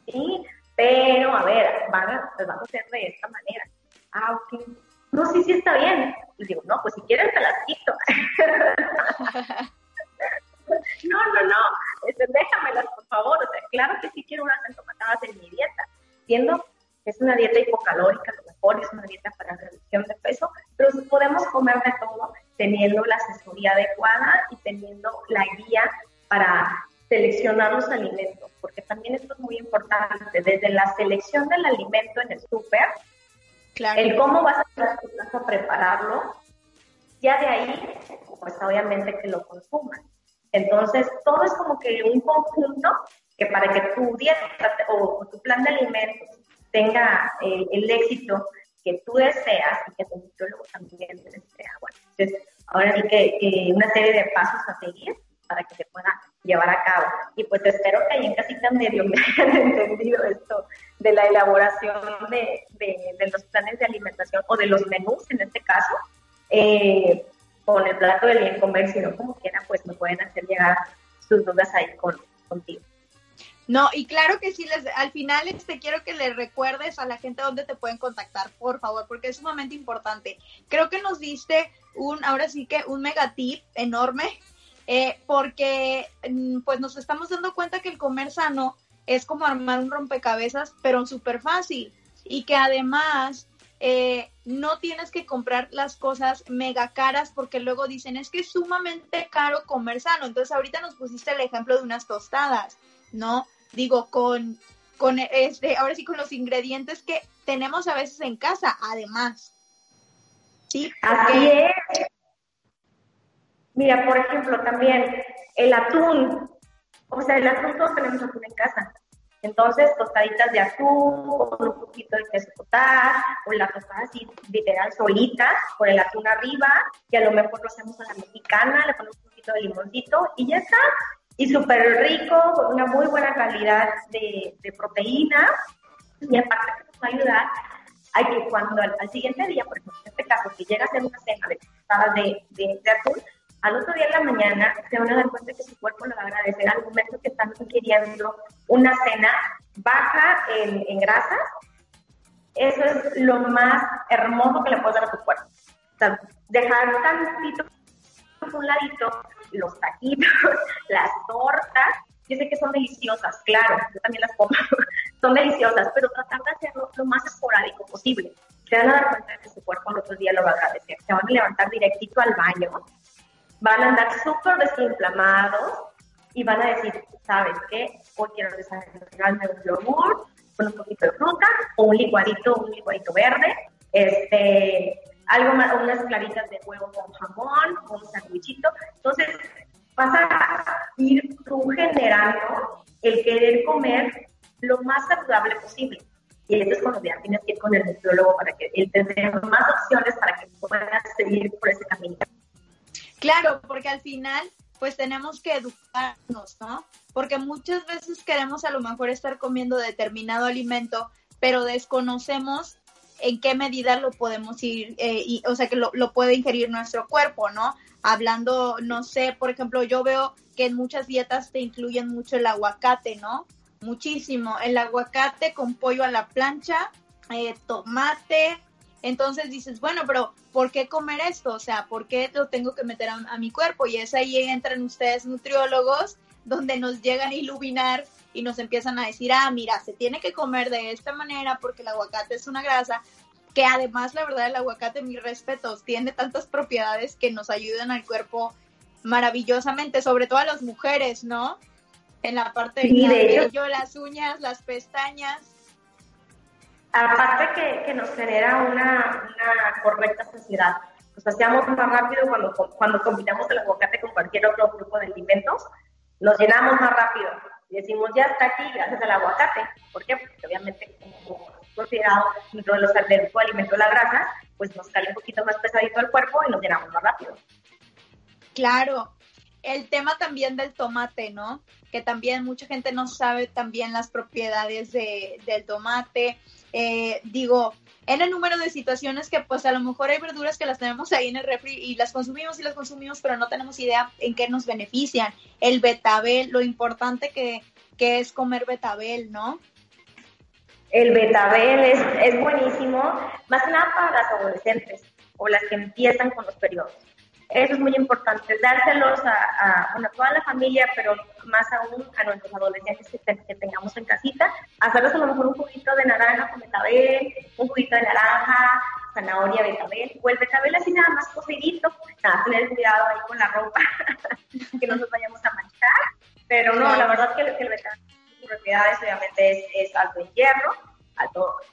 Sí, pero a ver, van a, las vamos a hacer de esta manera. Ah, ok. No, sí, sí está bien. Y digo, no, pues si quieres te las quito. <laughs> no, no, no, este, déjamelas, por favor. O sea, claro que sí quiero unas entomatadas en mi dieta, siendo es una dieta hipocalórica, a lo mejor es una dieta para reducción de peso, pero podemos comer de todo teniendo la asesoría adecuada y teniendo la guía para seleccionar los alimentos, porque también esto es muy importante, desde la selección del alimento en el súper el cómo vas a, prepararlo, ya de ahí, pues obviamente que lo consumas. Entonces, todo es como que un conjunto que para que tu dieta o, tu plan de alimentos tenga eh, el éxito que tú deseas y que tu nutriólogo también desea. Entonces, ahora sí que, una serie de pasos a seguir para que se pueda llevar a cabo. Y pues espero que ahí en casita medio me <laughs> hayan entendido esto de la elaboración de, de, los planes de alimentación o de los menús en este caso, eh, con el plato del bien comer, sino como quiera, pues me pueden hacer llegar sus dudas ahí con, contigo. No, y claro que sí, les, al final este, quiero que le recuerdes a la gente dónde te pueden contactar, por favor, porque es sumamente importante. Creo que nos diste un, ahora sí que un mega tip enorme, eh, porque mm, pues nos estamos dando cuenta que el comer sano es como armar un rompecabezas, pero súper fácil. Y que además eh, no tienes que comprar las cosas mega caras porque luego dicen es que es sumamente caro comer sano. Entonces ahorita nos pusiste el ejemplo de unas tostadas, ¿no? Digo, con, con este, ahora sí con los ingredientes que tenemos a veces en casa, además. Sí, así es. Mira, por ejemplo, también el atún. O sea, el atún todos tenemos atún en casa. Entonces, tostaditas de atún con un poquito de queso cottage, o la tostada así literal solita, con el atún arriba, y a lo mejor lo hacemos a la mexicana, le ponemos un poquito de limoncito y ya está. Y súper rico, con una muy buena calidad de, de proteína, y aparte que nos va a ayudar a que cuando al, siguiente día, por ejemplo, en este caso, que llega a hacer una cena de tostadas de, de, de atún, al otro día en la mañana se van a dar cuenta que su cuerpo le va a agradecer al momento que están ingiriendo una cena baja en, en grasas. Eso es lo más hermoso que le puedes dar a tu cuerpo. O sea, dejar tantito un ladito los taquitos, <laughs> las tortas. Yo sé que son deliciosas, claro, yo también las como, <laughs> son deliciosas, pero tratar de hacerlo lo más esporádico posible. Se van a dar cuenta que su cuerpo al otro día lo va a agradecer. Se van a levantar directito al baño van a andar súper desinflamados y van a decir, ¿sabes qué? Hoy quiero desayunarme un yogur con un poquito de fruta o un licuadito, un licuadito verde, este, algo más, unas claritas de huevo con jamón, un sandwichito. Entonces, vas a ir tú generando el querer comer lo más saludable posible. Y eso es cuando ya tienes que ir con el nutriólogo para que él te dé más opciones para que puedas seguir por ese camino. Claro, porque al final pues tenemos que educarnos, ¿no? Porque muchas veces queremos a lo mejor estar comiendo determinado alimento, pero desconocemos en qué medida lo podemos ir, eh, y, o sea, que lo, puede ingerir nuestro cuerpo, ¿no? Hablando, no sé, por ejemplo, yo veo que en muchas dietas te incluyen mucho el aguacate, ¿no? Muchísimo. El aguacate con pollo a la plancha, eh, tomate, entonces dices, bueno, pero ¿por qué comer esto? O sea, ¿por qué lo tengo que meter a, mi cuerpo? Y es ahí entran ustedes nutriólogos donde nos llegan a iluminar y nos empiezan a decir, ah, mira, se tiene que comer de esta manera porque el aguacate es una grasa, que además la verdad el aguacate, mis respetos, tiene tantas propiedades que nos ayudan al cuerpo maravillosamente, sobre todo a las mujeres, ¿no? En la parte de, de las uñas, las pestañas, aparte que, que nos genera una, una, correcta saciedad. Nos hacíamos más rápido cuando, cuando combinamos el aguacate con cualquier otro grupo de alimentos, nos llenamos más rápido. Y decimos, ya está aquí gracias al aguacate. ¿Por qué? Porque obviamente como considerado dentro de los alimentos la grasa, pues nos sale un poquito más pesadito el cuerpo y nos llenamos más rápido. Claro, el tema también del tomate, ¿no? Que también mucha gente no sabe también las propiedades de, del tomate. Eh, digo, en el número de situaciones que pues a lo mejor hay verduras que las tenemos ahí en el refri y las consumimos y las consumimos, pero no tenemos idea en qué nos benefician. El betabel, lo importante que, que es comer betabel, ¿no? El betabel es, es buenísimo, más que nada para las adolescentes o las que empiezan con los periodos. Eso es muy importante, dárselos a, toda la familia, pero más aún a nuestros adolescentes que, tengamos en casita, hacerles a lo mejor un juguito de naranja con betabel, un juguito de naranja, zanahoria, betabel, o el betabel así nada más cocidito, nada, tener cuidado ahí con la ropa, <laughs> que no nos vayamos a manchar, pero no, la verdad que, que el betabel, sus propiedades obviamente es, es alto en hierro,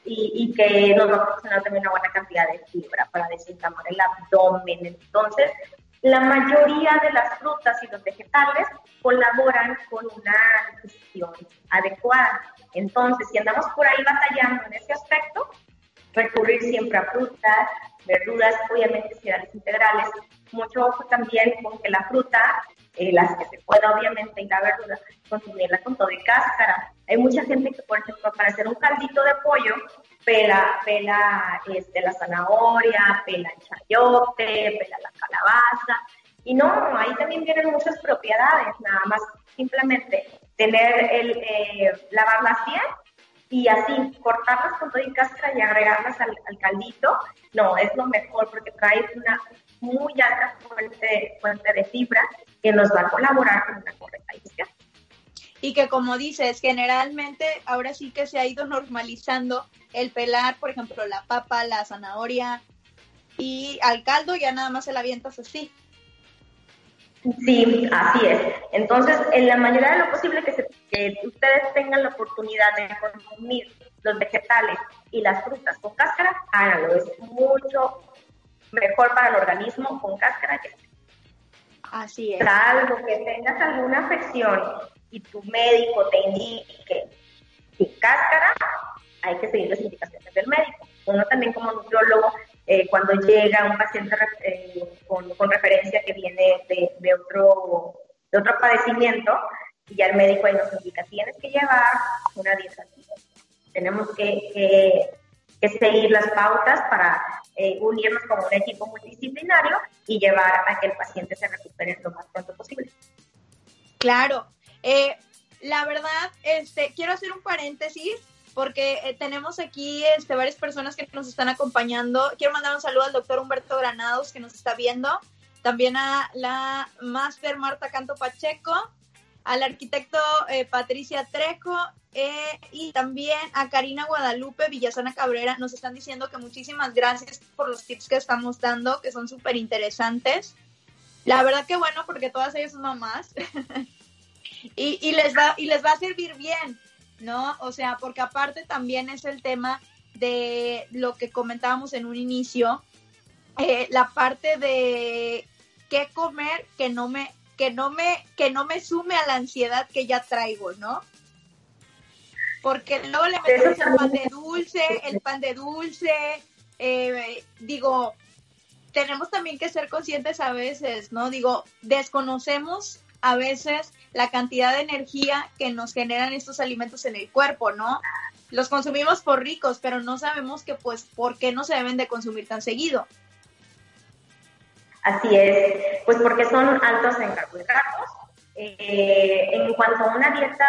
y, que nos va a proporcionar también una buena cantidad de fibra para desinflamar el abdomen. Entonces, la mayoría de las frutas y los vegetales colaboran con una digestión adecuada. Entonces, si andamos por ahí batallando en ese aspecto, recurrir siempre a frutas, verduras, obviamente cereales integrales. Mucho ojo también con que la fruta eh, las que se pueda obviamente y la verdura, consumirla con todo y cáscara. Hay mucha gente que, por ejemplo, para hacer un caldito de pollo, pela, pela este, la zanahoria, pela el chayote, pela la calabaza. Y no, ahí también vienen muchas propiedades, nada más simplemente tener el, eh, lavarlas bien y así cortarlas con todo y cáscara y agregarlas al, al, caldito, no, es lo mejor porque trae una muy alta fuente, fuente de fibra que nos va a colaborar con una correcta digestión. Y que como dices, generalmente ahora sí que se ha ido normalizando el pelar, por ejemplo, la papa, la zanahoria y al caldo ya nada más se la avientas así. Sí, así es. Entonces, en la mayoría de lo posible que, que ustedes tengan la oportunidad de consumir los vegetales y las frutas con cáscara, háganlo. Es mucho mejor para el organismo con cáscara que Así es. Salvo que tengas alguna afección y tu médico te indique sin cáscara, hay que seguir las indicaciones del médico. Uno también como nutriólogo, eh, cuando llega un paciente eh, con, referencia que viene de, otro, de otro padecimiento, y ya el médico ahí nos indica, tienes que llevar una dieta. Tenemos que que seguir las pautas para eh, unirnos como un equipo multidisciplinario y llevar a que el paciente se recupere lo más pronto posible. Claro. Eh, la verdad, este, quiero hacer un paréntesis porque eh, tenemos aquí este, varias personas que nos están acompañando. Quiero mandar un saludo al doctor Humberto Granados que nos está viendo, también a la máster Marta Canto Pacheco, al arquitecto Patricia Trejo eh, y también a Karina Guadalupe Villasana Cabrera nos están diciendo que muchísimas gracias por los tips que estamos dando, que son súper interesantes. La verdad que bueno, porque todas ellas son mamás. <laughs> y, les va, y les va a servir bien, ¿no? O sea, porque aparte también es el tema de lo que comentábamos en un inicio, eh, la parte de qué comer que no me que no me que no me sume a la ansiedad que ya traigo, ¿no? porque luego le metemos el pan de dulce, el pan de dulce, eh, digo, tenemos también que ser conscientes a veces, ¿no? Digo, desconocemos a veces la cantidad de energía que nos generan estos alimentos en el cuerpo, ¿no? Los consumimos por ricos, pero no sabemos que, pues, por qué no se deben de consumir tan seguido. Así es, pues porque son altos en carbohidratos, eh, en cuanto a una dieta,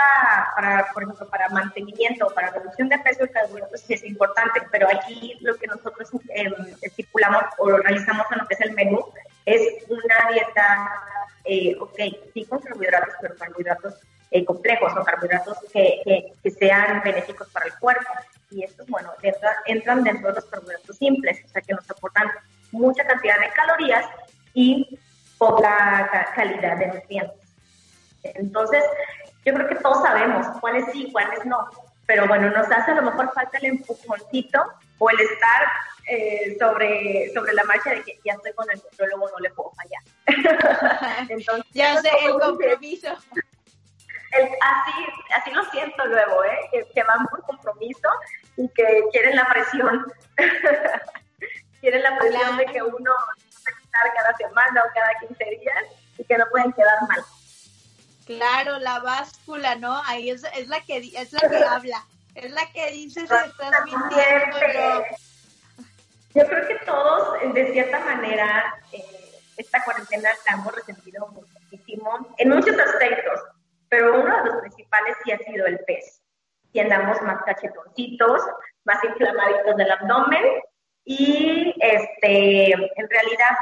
para, por ejemplo, para mantenimiento, para reducción de peso de carbohidratos, sí es importante, pero aquí lo que nosotros eh, estipulamos o realizamos en lo que es el menú es una dieta, eh, ok, sí con carbohidratos, pero carbohidratos eh, complejos o carbohidratos que, que, sean benéficos para el cuerpo. Y estos, bueno, entran dentro de los carbohidratos simples, o sea que nos aportan mucha cantidad de calorías y poca calidad de nutrientes. Entonces, yo creo que todos sabemos cuáles sí, cuáles no, pero bueno, nos hace a lo mejor falta el empujoncito o el estar eh, sobre, sobre la marcha de que ya estoy con el nutriólogo, no le puedo fallar. <laughs> Entonces, ya sé, el compromiso. así, así lo siento luego, ¿eh? que, van por compromiso y que quieren la presión. <laughs> quieren la presión de que uno va a estar cada semana o cada 15 días y que no pueden quedar mal. Claro, la báscula, ¿no? Ahí es, es la que es la que <laughs> habla, es la que dice si estás mintiendo. Yo creo que todos, de cierta manera, eh, esta cuarentena la hemos resentido muchísimo en muchos aspectos, pero uno de los principales sí ha sido el peso. Si andamos más cachetoncitos, más inflamaditos del abdomen y este, en realidad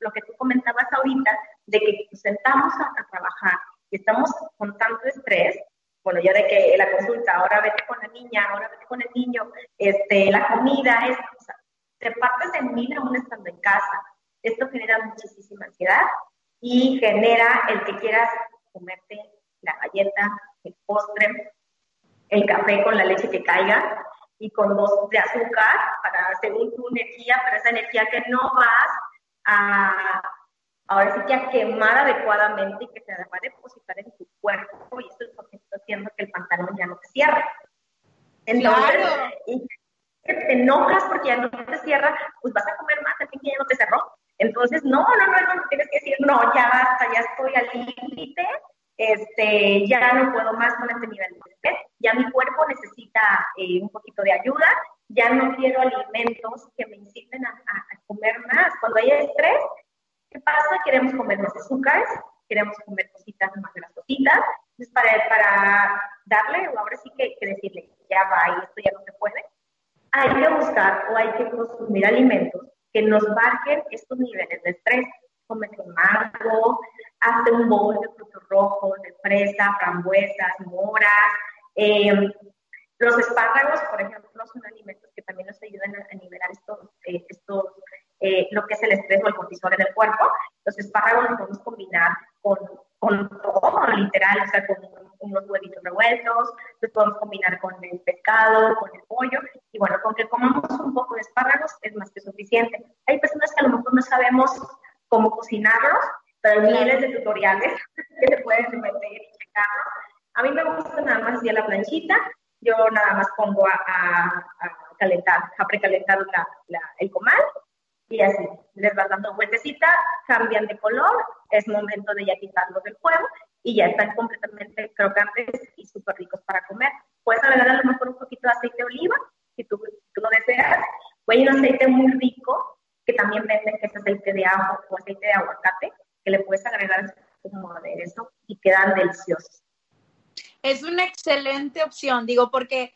lo que tú comentabas ahorita, de que nos sentamos a, trabajar y estamos con tanto estrés, bueno, ya de que la consulta, ahora vete con la niña, ahora vete con el niño, este, la comida, es, o sea, te partes en mil aún estando en casa. Esto genera muchísima ansiedad y genera el que quieras comerte la galleta, el postre, el café con la leche que caiga y con dos de azúcar para según tu energía, pero esa energía que no vas a, ahora sí que a quemar adecuadamente y que se va a depositar en tu cuerpo y eso es lo que está haciendo que el pantalón ya no te cierre. Entonces, y te enojas porque ya no te cierra, pues vas a comer más, también que ya no te cerró. Entonces, no, no, no, no, tienes que decir, no, ya basta, ya estoy al límite, este, ya no puedo más con este nivel de estrés, ya mi cuerpo necesita eh, un poquito de ayuda, ya no quiero alimentos que me inciten a, comer más. Cuando hay estrés, ¿qué pasa? Queremos comer más azúcares, queremos comer cositas más grasositas, entonces para, para darle, o ahora sí que, que decirle, ya va, y esto ya no se puede, hay que buscar o hay que consumir alimentos que nos bajen estos niveles de estrés. Comete un mango, hazte un bol de frutos rojos, de fresa, frambuesas, moras. Em, los espárragos, por ejemplo, son alimentos que también nos ayudan a, nivelar estos, eh, estos eh, lo que es el estrés o el cortisol en el cuerpo. Los espárragos los podemos combinar con, con todo, literal, o sea, con unos huevitos revueltos, los podemos combinar con el pescado, con el pollo, y bueno, con que comamos un poco de espárragos es más que suficiente. Hay personas que a lo mejor no sabemos cómo cocinarlos, pero hay miles de tutoriales <laughs> que se pueden meter y checarlos. A mí me gusta nada más así a la planchita, yo nada más pongo a, a, calentar, a precalentar la, el comal y así, les vas dando vueltecita, cambian de color, es momento de ya quitarlos del fuego y ya están completamente crocantes y súper ricos para comer. Puedes agregar a lo mejor un poquito de aceite de oliva, si tú, tú lo deseas, o hay un aceite muy rico que también venden, que es aceite de ajo o aceite de aguacate, que le puedes agregar como aderezo y quedan deliciosos. Es una excelente opción, digo, porque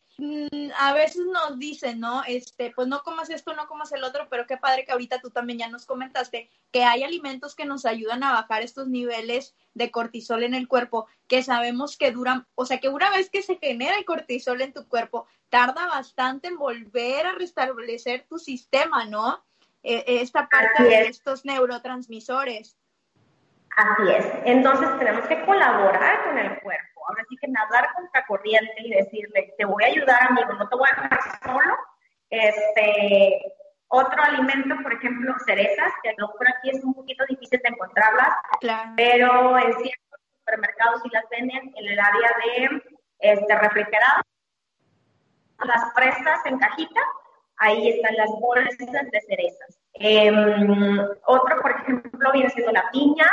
a veces nos dicen, ¿no? Este, pues no comas esto, no comas el otro, pero qué padre que ahorita tú también ya nos comentaste que hay alimentos que nos ayudan a bajar estos niveles de cortisol en el cuerpo, que sabemos que duran, o sea, que una vez que se genera el cortisol en tu cuerpo, tarda bastante en volver a restablecer tu sistema, ¿no? E, esta parte de estos neurotransmisores. Así es. Entonces tenemos que colaborar con el cuerpo ahora sí que nadar contra corriente y decirle, te voy a ayudar, amigo, no te voy a dejar solo. Este, otro alimento, por ejemplo, cerezas, que a lo mejor aquí es un poquito difícil de encontrarlas, pero en ciertos supermercados sí las venden en el área de este, refrigerado. Las fresas en cajita, ahí están las bolsas de cerezas. Em, otro, por ejemplo, viene siendo la piña,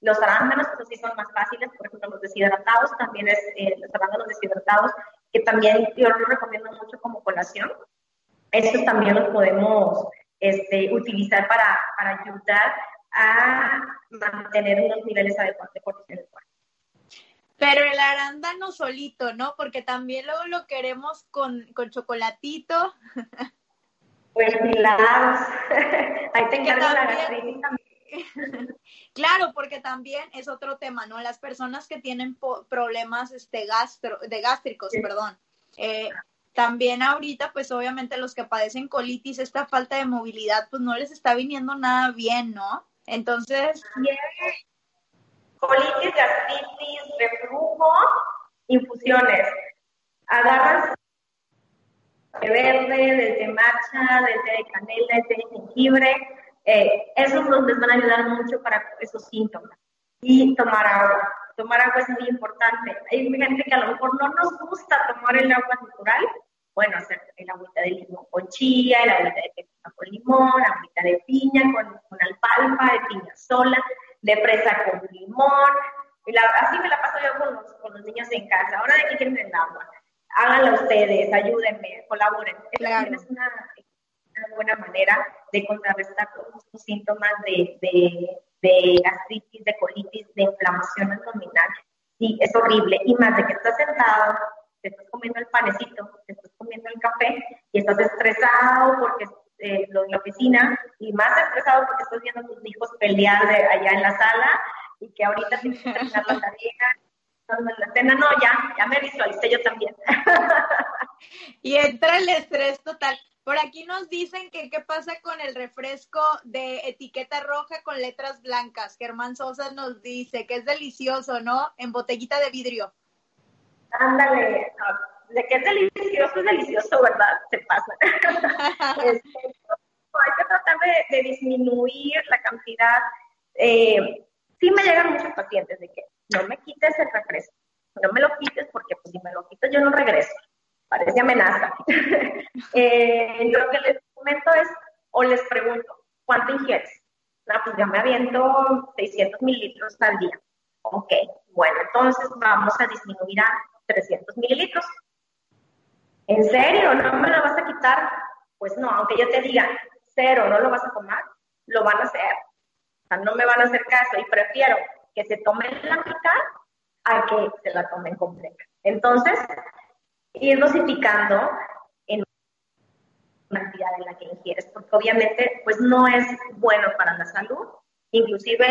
los arándanos, pues sí son más fáciles, por ejemplo, los deshidratados, también es eh, los arándanos deshidratados, que también yo los recomiendo mucho como colación. Estos también los podemos este, utilizar para, para ayudar a mantener unos niveles adecuados de cortisol en el cuerpo. Pero el arándano solito, ¿no? Porque también luego lo queremos con, con chocolatito. Pues claro. <laughs> Ahí te encargo la gastritis también. Claro, porque también es otro tema, ¿no? Las personas que tienen problemas este, gastro, de gástricos, perdón. Eh, también ahorita, pues obviamente los que padecen colitis, esta falta de movilidad, pues no les está viniendo nada bien, ¿no? Entonces... Colitis, gastritis, reflujo, infusiones. Agarras de verde, té matcha, del té de canela, del té de jengibre, eh, esos nos les van a ayudar mucho para esos síntomas. Y tomar agua. Tomar agua es muy importante. Hay gente que a lo mejor no nos gusta tomar el agua natural. Bueno, hacer el agüita de limón con chía, el agüita de pepita con limón, agüita de piña con, con alfalfa, de piña sola, de fresa con limón. Y así me la paso yo con los, con los niños en casa. Ahora de qué quieren el agua. Háganlo ustedes, ayúdenme, colaboren. Claro. es una una buena manera de contrarrestar todos estos síntomas de, de, gastritis, de colitis, de inflamación abdominal. Y es horrible. Y más de que estás sentado, te estás comiendo el panecito, te estás comiendo el café y estás estresado porque eh, lo de la oficina, y más estresado porque estás viendo a tus hijos pelear de allá en la sala y que ahorita tienes que terminar la tarea, cena, no, ya, ya me visualicé yo también. <laughs> y entra el estrés total. Por aquí nos dicen que qué pasa con el refresco de etiqueta roja con letras blancas. Germán Sosa nos dice que es delicioso, ¿no? En botellita de vidrio. Ándale, de que es delicioso, es delicioso, ¿verdad? Se pasa. <laughs> Este, hay que tratar de, disminuir la cantidad. Eh, sí me llegan muchos pacientes de que no me quites el refresco, no me lo quites porque pues, si me lo quitas yo no regreso. Parece amenaza. <laughs> eh, lo que les comento es, o les pregunto, ¿cuánto ingieres? No, pues ya me aviento 600 mililitros al día. Ok, bueno, entonces vamos a disminuir a 300 mililitros. ¿En serio? ¿No me lo vas a quitar? Pues no, aunque yo te diga cero, no lo vas a tomar, lo van a hacer. O sea, no me van a hacer caso y prefiero que se tomen la mitad a que se la tomen completa. Entonces, ir dosificando en la cantidad en la que ingieres, porque obviamente pues no es bueno para la salud. Inclusive,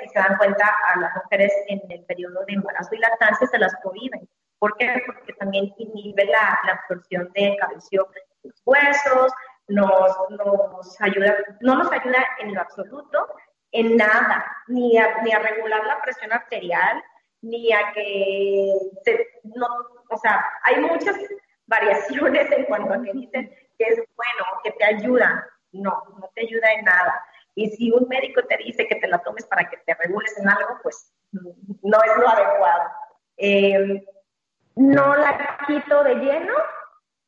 si se dan cuenta, a las mujeres en el periodo de embarazo y lactancia se las prohíben ¿Por qué? Porque también inhibe la, absorción de calcio en los huesos, nos, nos, ayuda, no nos ayuda en lo absoluto, en nada, ni a, ni a regular la presión arterial, ni a que se, no, o sea, hay muchas variaciones en cuanto a que dicen que es bueno, que te ayuda. No, no te ayuda en nada. Y si un médico te dice que te la tomes para que te regules en algo, pues no es lo adecuado. Eh, no la quito de lleno,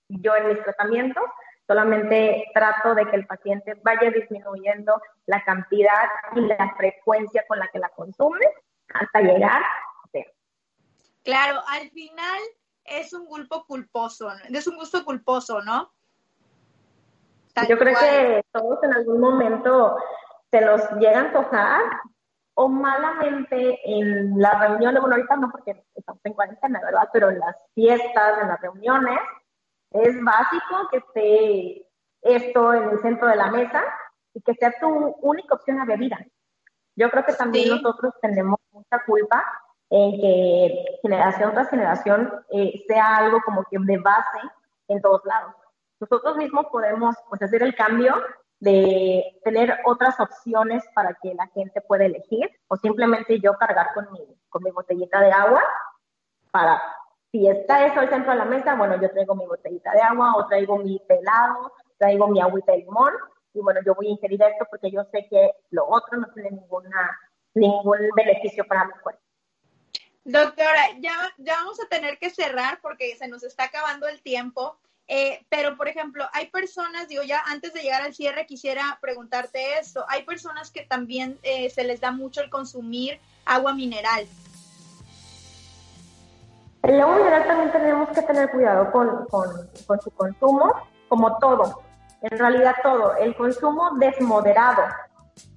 yo en mis tratamientos, solamente trato de que el paciente vaya disminuyendo la cantidad y la frecuencia con la que la consume hasta llegar a cero. Claro, al final es un gusto culposo, es un gusto culposo, ¿no? Yo creo que todos en algún momento se nos llega a antojar o malamente en las reuniones, bueno, ahorita no porque estamos en cuarentena, ¿verdad? Pero en las fiestas, en las reuniones, es básico que esté esto en el centro de la mesa y que sea tu única opción a bebida. Yo creo que también nosotros tenemos mucha culpa en que generación tras generación eh, sea algo como que de base en todos lados. Nosotros mismos podemos pues, hacer el cambio de tener otras opciones para que la gente pueda elegir o simplemente yo cargar con mi, con mi botellita de agua para, si está eso al centro de la mesa, bueno, yo traigo mi botellita de agua o traigo mi pelado, traigo mi agüita de limón y bueno, yo voy a ingerir esto porque yo sé que lo otro no tiene ninguna, ningún beneficio para mi cuerpo. Doctora, ya, ya vamos a tener que cerrar porque se nos está acabando el tiempo. Eh, pero, por ejemplo, hay personas, digo, ya antes de llegar al cierre quisiera preguntarte esto, hay personas que también eh, se les da mucho el consumir agua mineral. El agua mineral también tenemos que tener cuidado con, con, con su consumo, como todo, en realidad todo, el consumo desmoderado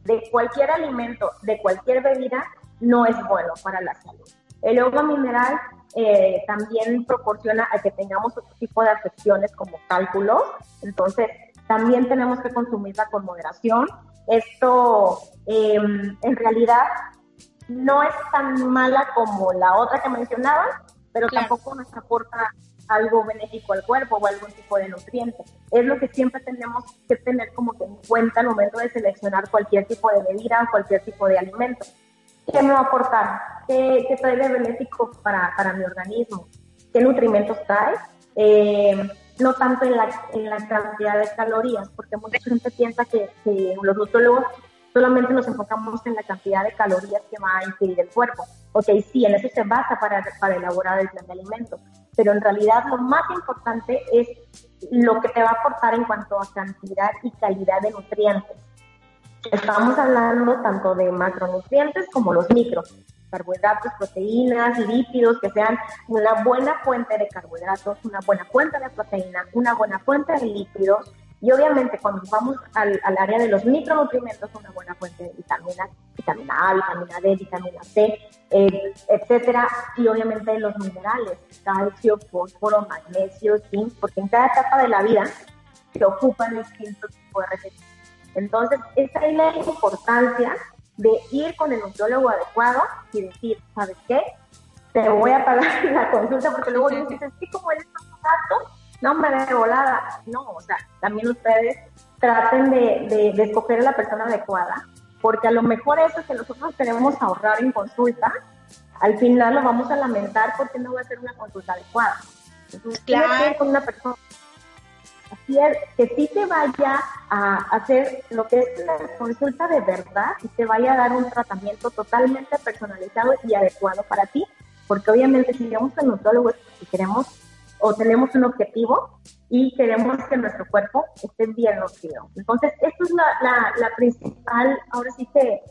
de cualquier alimento, de cualquier bebida, no es bueno para la salud. El agua mineral eh, también proporciona a que tengamos otro tipo de afecciones como cálculos. Entonces, también tenemos que consumirla con moderación. Esto em, en realidad no es tan mala como la otra que mencionaba, pero tampoco nos aporta algo benéfico al cuerpo o algún tipo de nutriente. Es lo que siempre tenemos que tener como que en cuenta al momento de seleccionar cualquier tipo de bebida o cualquier tipo de alimento. ¿Qué me va a aportar? ¿Qué, qué trae de benéfico para, para, mi organismo? ¿Qué nutrimentos trae? Eh, no tanto en la, en la cantidad de calorías, porque mucha gente piensa que, que los nutriólogos solamente nos enfocamos en la cantidad de calorías que va a ingerir el cuerpo. Ok, sí, en eso se basa para, para elaborar el plan de alimentos, pero en realidad lo más importante es lo que te va a aportar en cuanto a cantidad y calidad de nutrientes. Estamos hablando tanto de macronutrientes como los micros, carbohidratos, proteínas, lípidos, que sean una buena fuente de carbohidratos, una buena fuente de proteína, una buena fuente de lípidos. Y obviamente cuando vamos al, área de los micronutrientes, una buena fuente de vitaminas, vitamina A, vitamina D, vitamina C, eh, etcétera. Y obviamente los minerales, calcio, fósforo, magnesio, zinc, porque en cada etapa de la vida se ocupan distintos tipos de recursos Entonces, esa es la importancia de ir con el nutriólogo adecuado y decir, ¿sabes qué? Te voy a pagar <laughs> la consulta porque luego dices, sí, como eres más no me de volada. No, o sea, también ustedes traten de, de, escoger a la persona adecuada, porque a lo mejor eso que nosotros queremos ahorrar en consulta, al final lo vamos a lamentar porque no va a ser una consulta adecuada. Entonces, claro. con una persona que sí te vaya a hacer lo que es la consulta de verdad y te vaya a dar un tratamiento totalmente personalizado y adecuado para ti, porque obviamente si vamos al nutriólogo es porque queremos o tenemos un objetivo y queremos que nuestro cuerpo esté bien nutrido. Entonces, esto es la, la, principal, ahora sí que,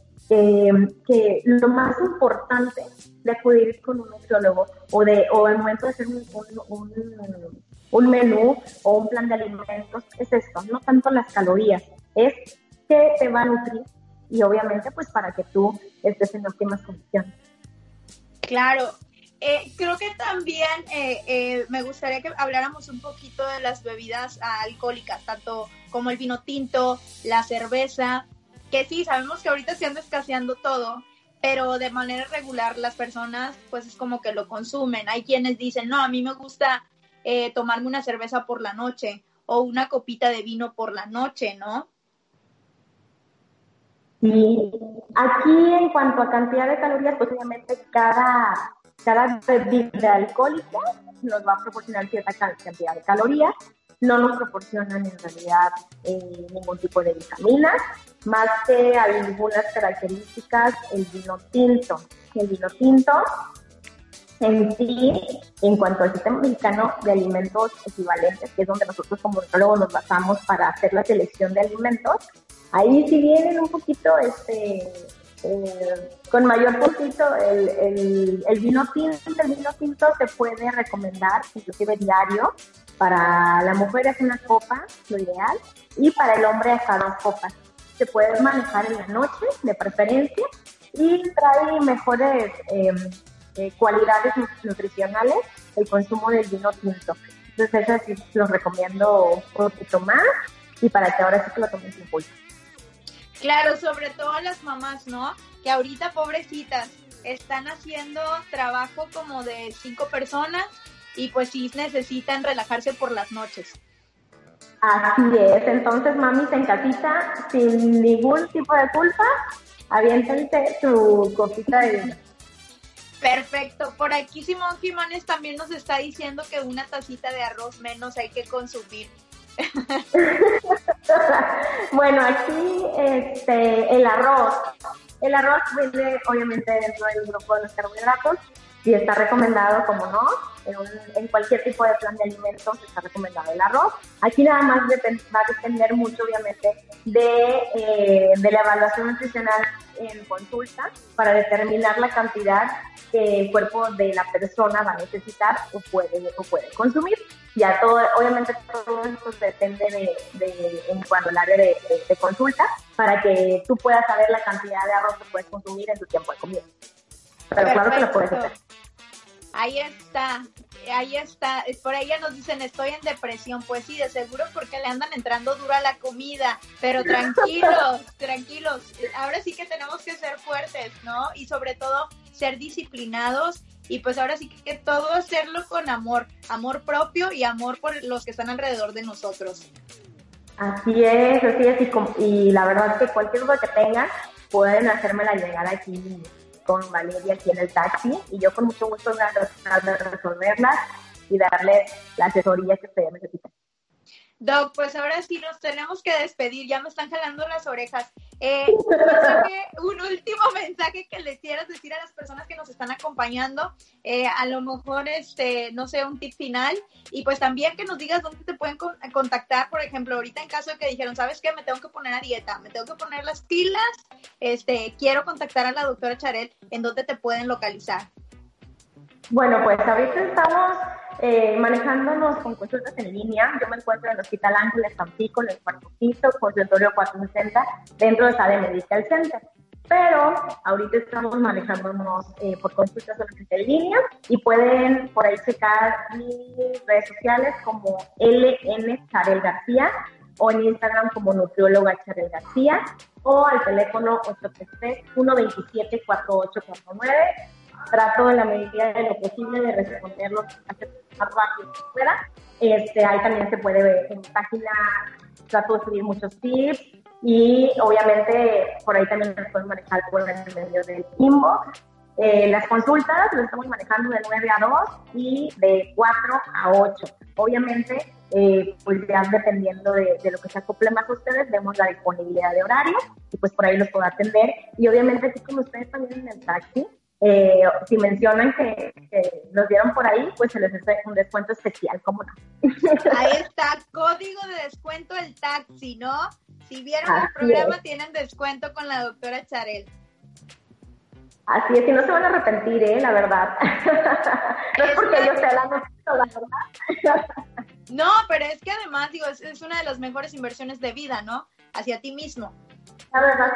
que lo más importante de acudir con un nutriólogo o, de, o al momento de hacer un, un, un, menú o un plan de alimentos es esto, no tanto las calorías, es que te va a nutrir y obviamente pues para que tú estés en óptimas condiciones. Claro, eh, creo que también eh, eh, me gustaría que habláramos un poquito de las bebidas alcohólicas, tanto como el vino tinto, la cerveza, que sí, sabemos que ahorita se anda escaseando todo, pero de manera regular las personas pues es como que lo consumen. Hay quienes dicen, no, a mí me gusta tomarme una cerveza por la noche o una copita de vino por la noche, ¿no? Y aquí en cuanto a cantidad de calorías, pues obviamente cada cada bebida alcohólica nos va a proporcionar cierta cantidad de calorías, no nos proporcionan en realidad eh, ningún tipo de vitaminas, más que algunas características el vino tinto. El vino tinto en sí, en cuanto al sistema mexicano de alimentos equivalentes, que es donde nosotros como nutrólogos nos basamos para hacer la selección de alimentos, ahí sí vienen un poquito este, eh, con mayor poquito el, el, vino tinto. El vino tinto se puede recomendar inclusive diario. Para la mujer es una copa, lo ideal, y para el hombre hasta dos copas. Se puede manejar en la noche, de preferencia, y trae mejores em, eh, cualidades nutricionales el consumo del vino tinto. Entonces, eso sí los recomiendo un poquito más y para que ahora sí que lo tomen sin pulso. Claro, sobre todo las mamás, ¿no? Que ahorita, pobrecitas, están haciendo trabajo como de cinco personas y pues sí necesitan relajarse por las noches. Así es, entonces mamis en casita, sin ningún tipo de culpa, aviéntense su copita de vino. Perfecto, por aquí Simón Jiménez también nos está diciendo que una tacita de arroz menos hay que consumir. <laughs> bueno, aquí este, el arroz. El arroz viene obviamente dentro del grupo de los carbohidratos y está recomendado, como no, en, cualquier tipo de plan de alimentos está recomendado el arroz. Aquí nada más va a depender mucho, obviamente, de, eh, de la evaluación nutricional en consulta para determinar la cantidad que el cuerpo de la persona va a necesitar o puede, o puede consumir. Ya todo, obviamente todo esto depende de, en cuanto al área de, consulta para que tú puedas saber la cantidad de arroz que puedes consumir en tu tiempo de comida. Pero claro que lo puedes hacer. Ahí está, ahí está. Por ahí ya nos dicen, estoy en depresión. Pues sí, de seguro porque le andan entrando dura la comida. Pero tranquilos, <laughs> tranquilos. Ahora sí que tenemos que ser fuertes, ¿no? Y sobre todo ser disciplinados. Y pues ahora sí que todo hacerlo con amor. Amor propio y amor por los que están alrededor de nosotros. Así es, así es. Y, y la verdad es que cualquier duda que tengan, pueden hacérmela llegar aquí con Valeria aquí en el taxi y yo con mucho gusto voy a resolverlas y darle la asesoría que ustedes necesitan. Doc, pues ahora sí nos tenemos que despedir, ya me están jalando las orejas. Eh, un último <laughs> mensaje que le quieras decir a las personas que nos están acompañando, eh, a lo mejor, este, no sé, un tip final, y pues también que nos digas dónde te pueden contactar, por ejemplo, ahorita en caso de que dijeron, ¿sabes qué? Me tengo que poner a dieta, me tengo que poner las pilas, este, quiero contactar a la doctora Charel, ¿en dónde te pueden localizar? Bueno, pues ahorita estamos eh, manejándonos con consultas en línea. Yo me encuentro en el Hospital Ángeles Tampico, en el cuarto piso, consultorio 460, dentro de Sade Medical Center. Pero ahorita estamos manejándonos eh, por consultas en línea y pueden por ahí checar mis redes sociales como LN Charel García o en Instagram como nutrióloga Charel García o al teléfono 833-127-4849. Trato en la medida de lo posible de responderlos más rápido que pueda. Este, ahí también se puede ver en mi página, trato de subir muchos tips y obviamente por ahí también nos pueden manejar por medio del inbox. Eh, las consultas las estamos manejando de 9 a 2 y de 4 a 8. Obviamente, eh, pues ya dependiendo de, lo que se acople más a ustedes, vemos la disponibilidad de horario y pues por ahí los puedo atender. Y obviamente, así como ustedes también en el taxi, eh, si mencionan que, nos dieron por ahí, pues se les hace un descuento especial, ¿cómo no? <laughs> Ahí está, código de descuento el taxi, ¿no? Si vieron el programa, tienen descuento con la doctora Charel. Así es, y no se van a arrepentir, ¿eh? La verdad. <laughs> no es porque yo sea la mejor, la verdad. no, pero es que además, digo, es, una de las mejores inversiones de vida, ¿no? Hacia ti mismo. La verdad,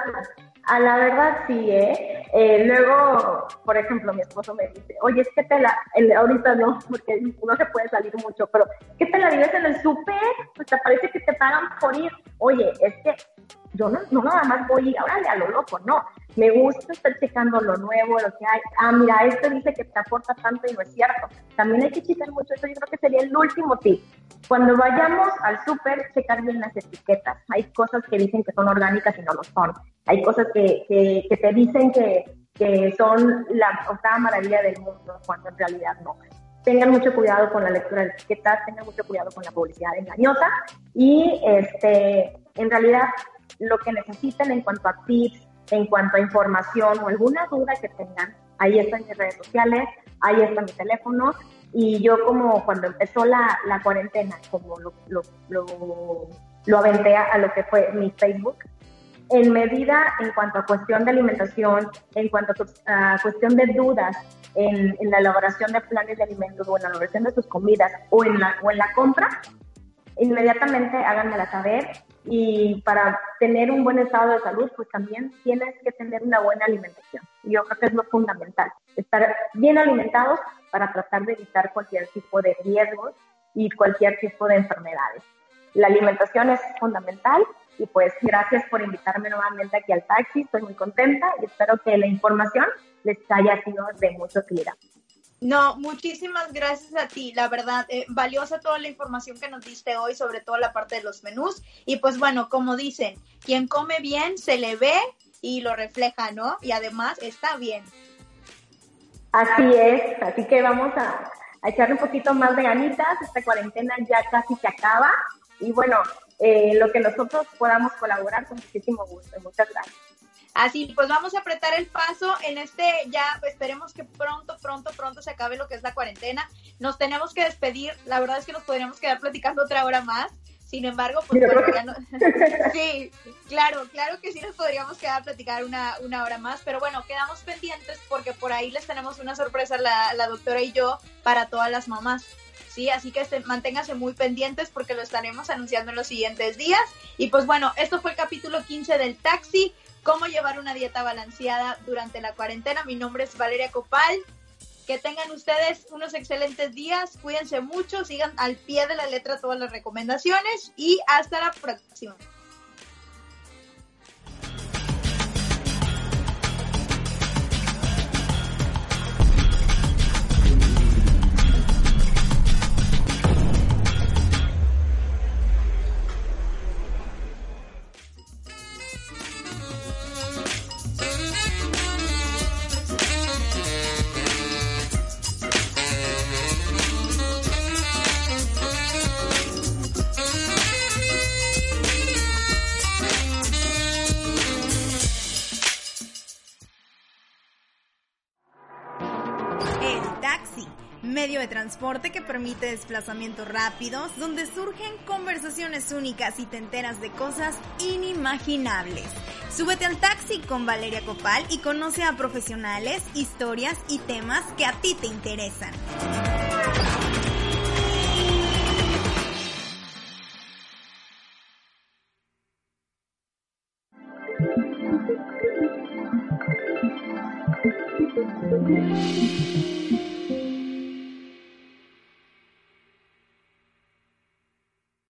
a la verdad sí, ¿eh? ¿Eh? Luego, por ejemplo, mi esposo me dice, oye, es que te la, ahorita no, porque no se puede salir mucho, pero ¿qué te la vives en el súper? Pues te parece que te pagan por ir. Oye, es que yo no, no nada más voy órale a lo loco, no. Me gusta estar checando lo nuevo, lo que hay. Ah, mira, esto dice que te aporta tanto y no es cierto. También hay que checar mucho eso. Yo creo que sería el último tip. Cuando vayamos al súper, checar bien las etiquetas. Hay cosas que dicen que son orgánicas y no lo son. Hay cosas que, que, que te dicen que, que son la octava maravilla del mundo, cuando en realidad no tengan mucho cuidado con la lectura de etiquetas, tengan mucho cuidado con la publicidad engañosa y este, en realidad lo que necesiten en cuanto a tips, en cuanto a información o alguna duda que tengan, ahí están mis redes sociales, ahí está mi teléfono. Y yo como cuando empezó la, la cuarentena, como lo, lo, lo, aventé a, lo que fue mi Facebook, en medida en cuanto a cuestión de alimentación, en cuanto a, cuestión de dudas en, en, la elaboración de planes de alimentos o en la elaboración de sus comidas o en la, o en la compra, inmediatamente háganmela saber y para tener un buen estado de salud, pues también tienes que tener una buena alimentación. Yo creo que es lo fundamental, estar bien alimentados para tratar de evitar cualquier tipo de riesgos y cualquier tipo de enfermedades. La alimentación es fundamental y pues gracias por invitarme nuevamente aquí al taxi, estoy muy contenta y espero que la información les haya sido de mucha utilidad. No, muchísimas gracias a ti, la verdad, eh, valiosa toda la información que nos diste hoy, sobre todo la parte de los menús. Y pues bueno, como dicen, quien come bien se le ve y lo refleja, ¿no? Y además está bien. Así es, así que vamos a, a echarle un poquito más de ganitas, esta cuarentena ya casi se acaba. Y bueno, eh, lo que nosotros podamos colaborar con muchísimo gusto. Muchas gracias. Así, pues vamos a apretar el paso en este, ya esperemos que pronto, pronto, pronto se acabe lo que es la cuarentena. Nos tenemos que despedir, la verdad es que nos podríamos quedar platicando otra hora más. Sin embargo, pues ya no... <laughs> Sí, claro, claro que sí nos podríamos quedar a platicar una, una hora más, pero bueno, quedamos pendientes porque por ahí les tenemos una sorpresa la, la doctora y yo para todas las mamás. Sí, así que este, manténganse muy pendientes porque lo estaremos anunciando en los siguientes días. Y pues bueno, esto fue el capítulo 15 del taxi cómo llevar una dieta balanceada durante la cuarentena. Mi nombre es Valeria Copal. Que tengan ustedes unos excelentes días, cuídense mucho, sigan al pie de la letra todas las recomendaciones y hasta la próxima. Que permite desplazamientos rápidos, donde surgen conversaciones únicas y te enteras de cosas inimaginables. Súbete al taxi con Valeria Copal y conoce a profesionales, historias y temas que a ti te interesan.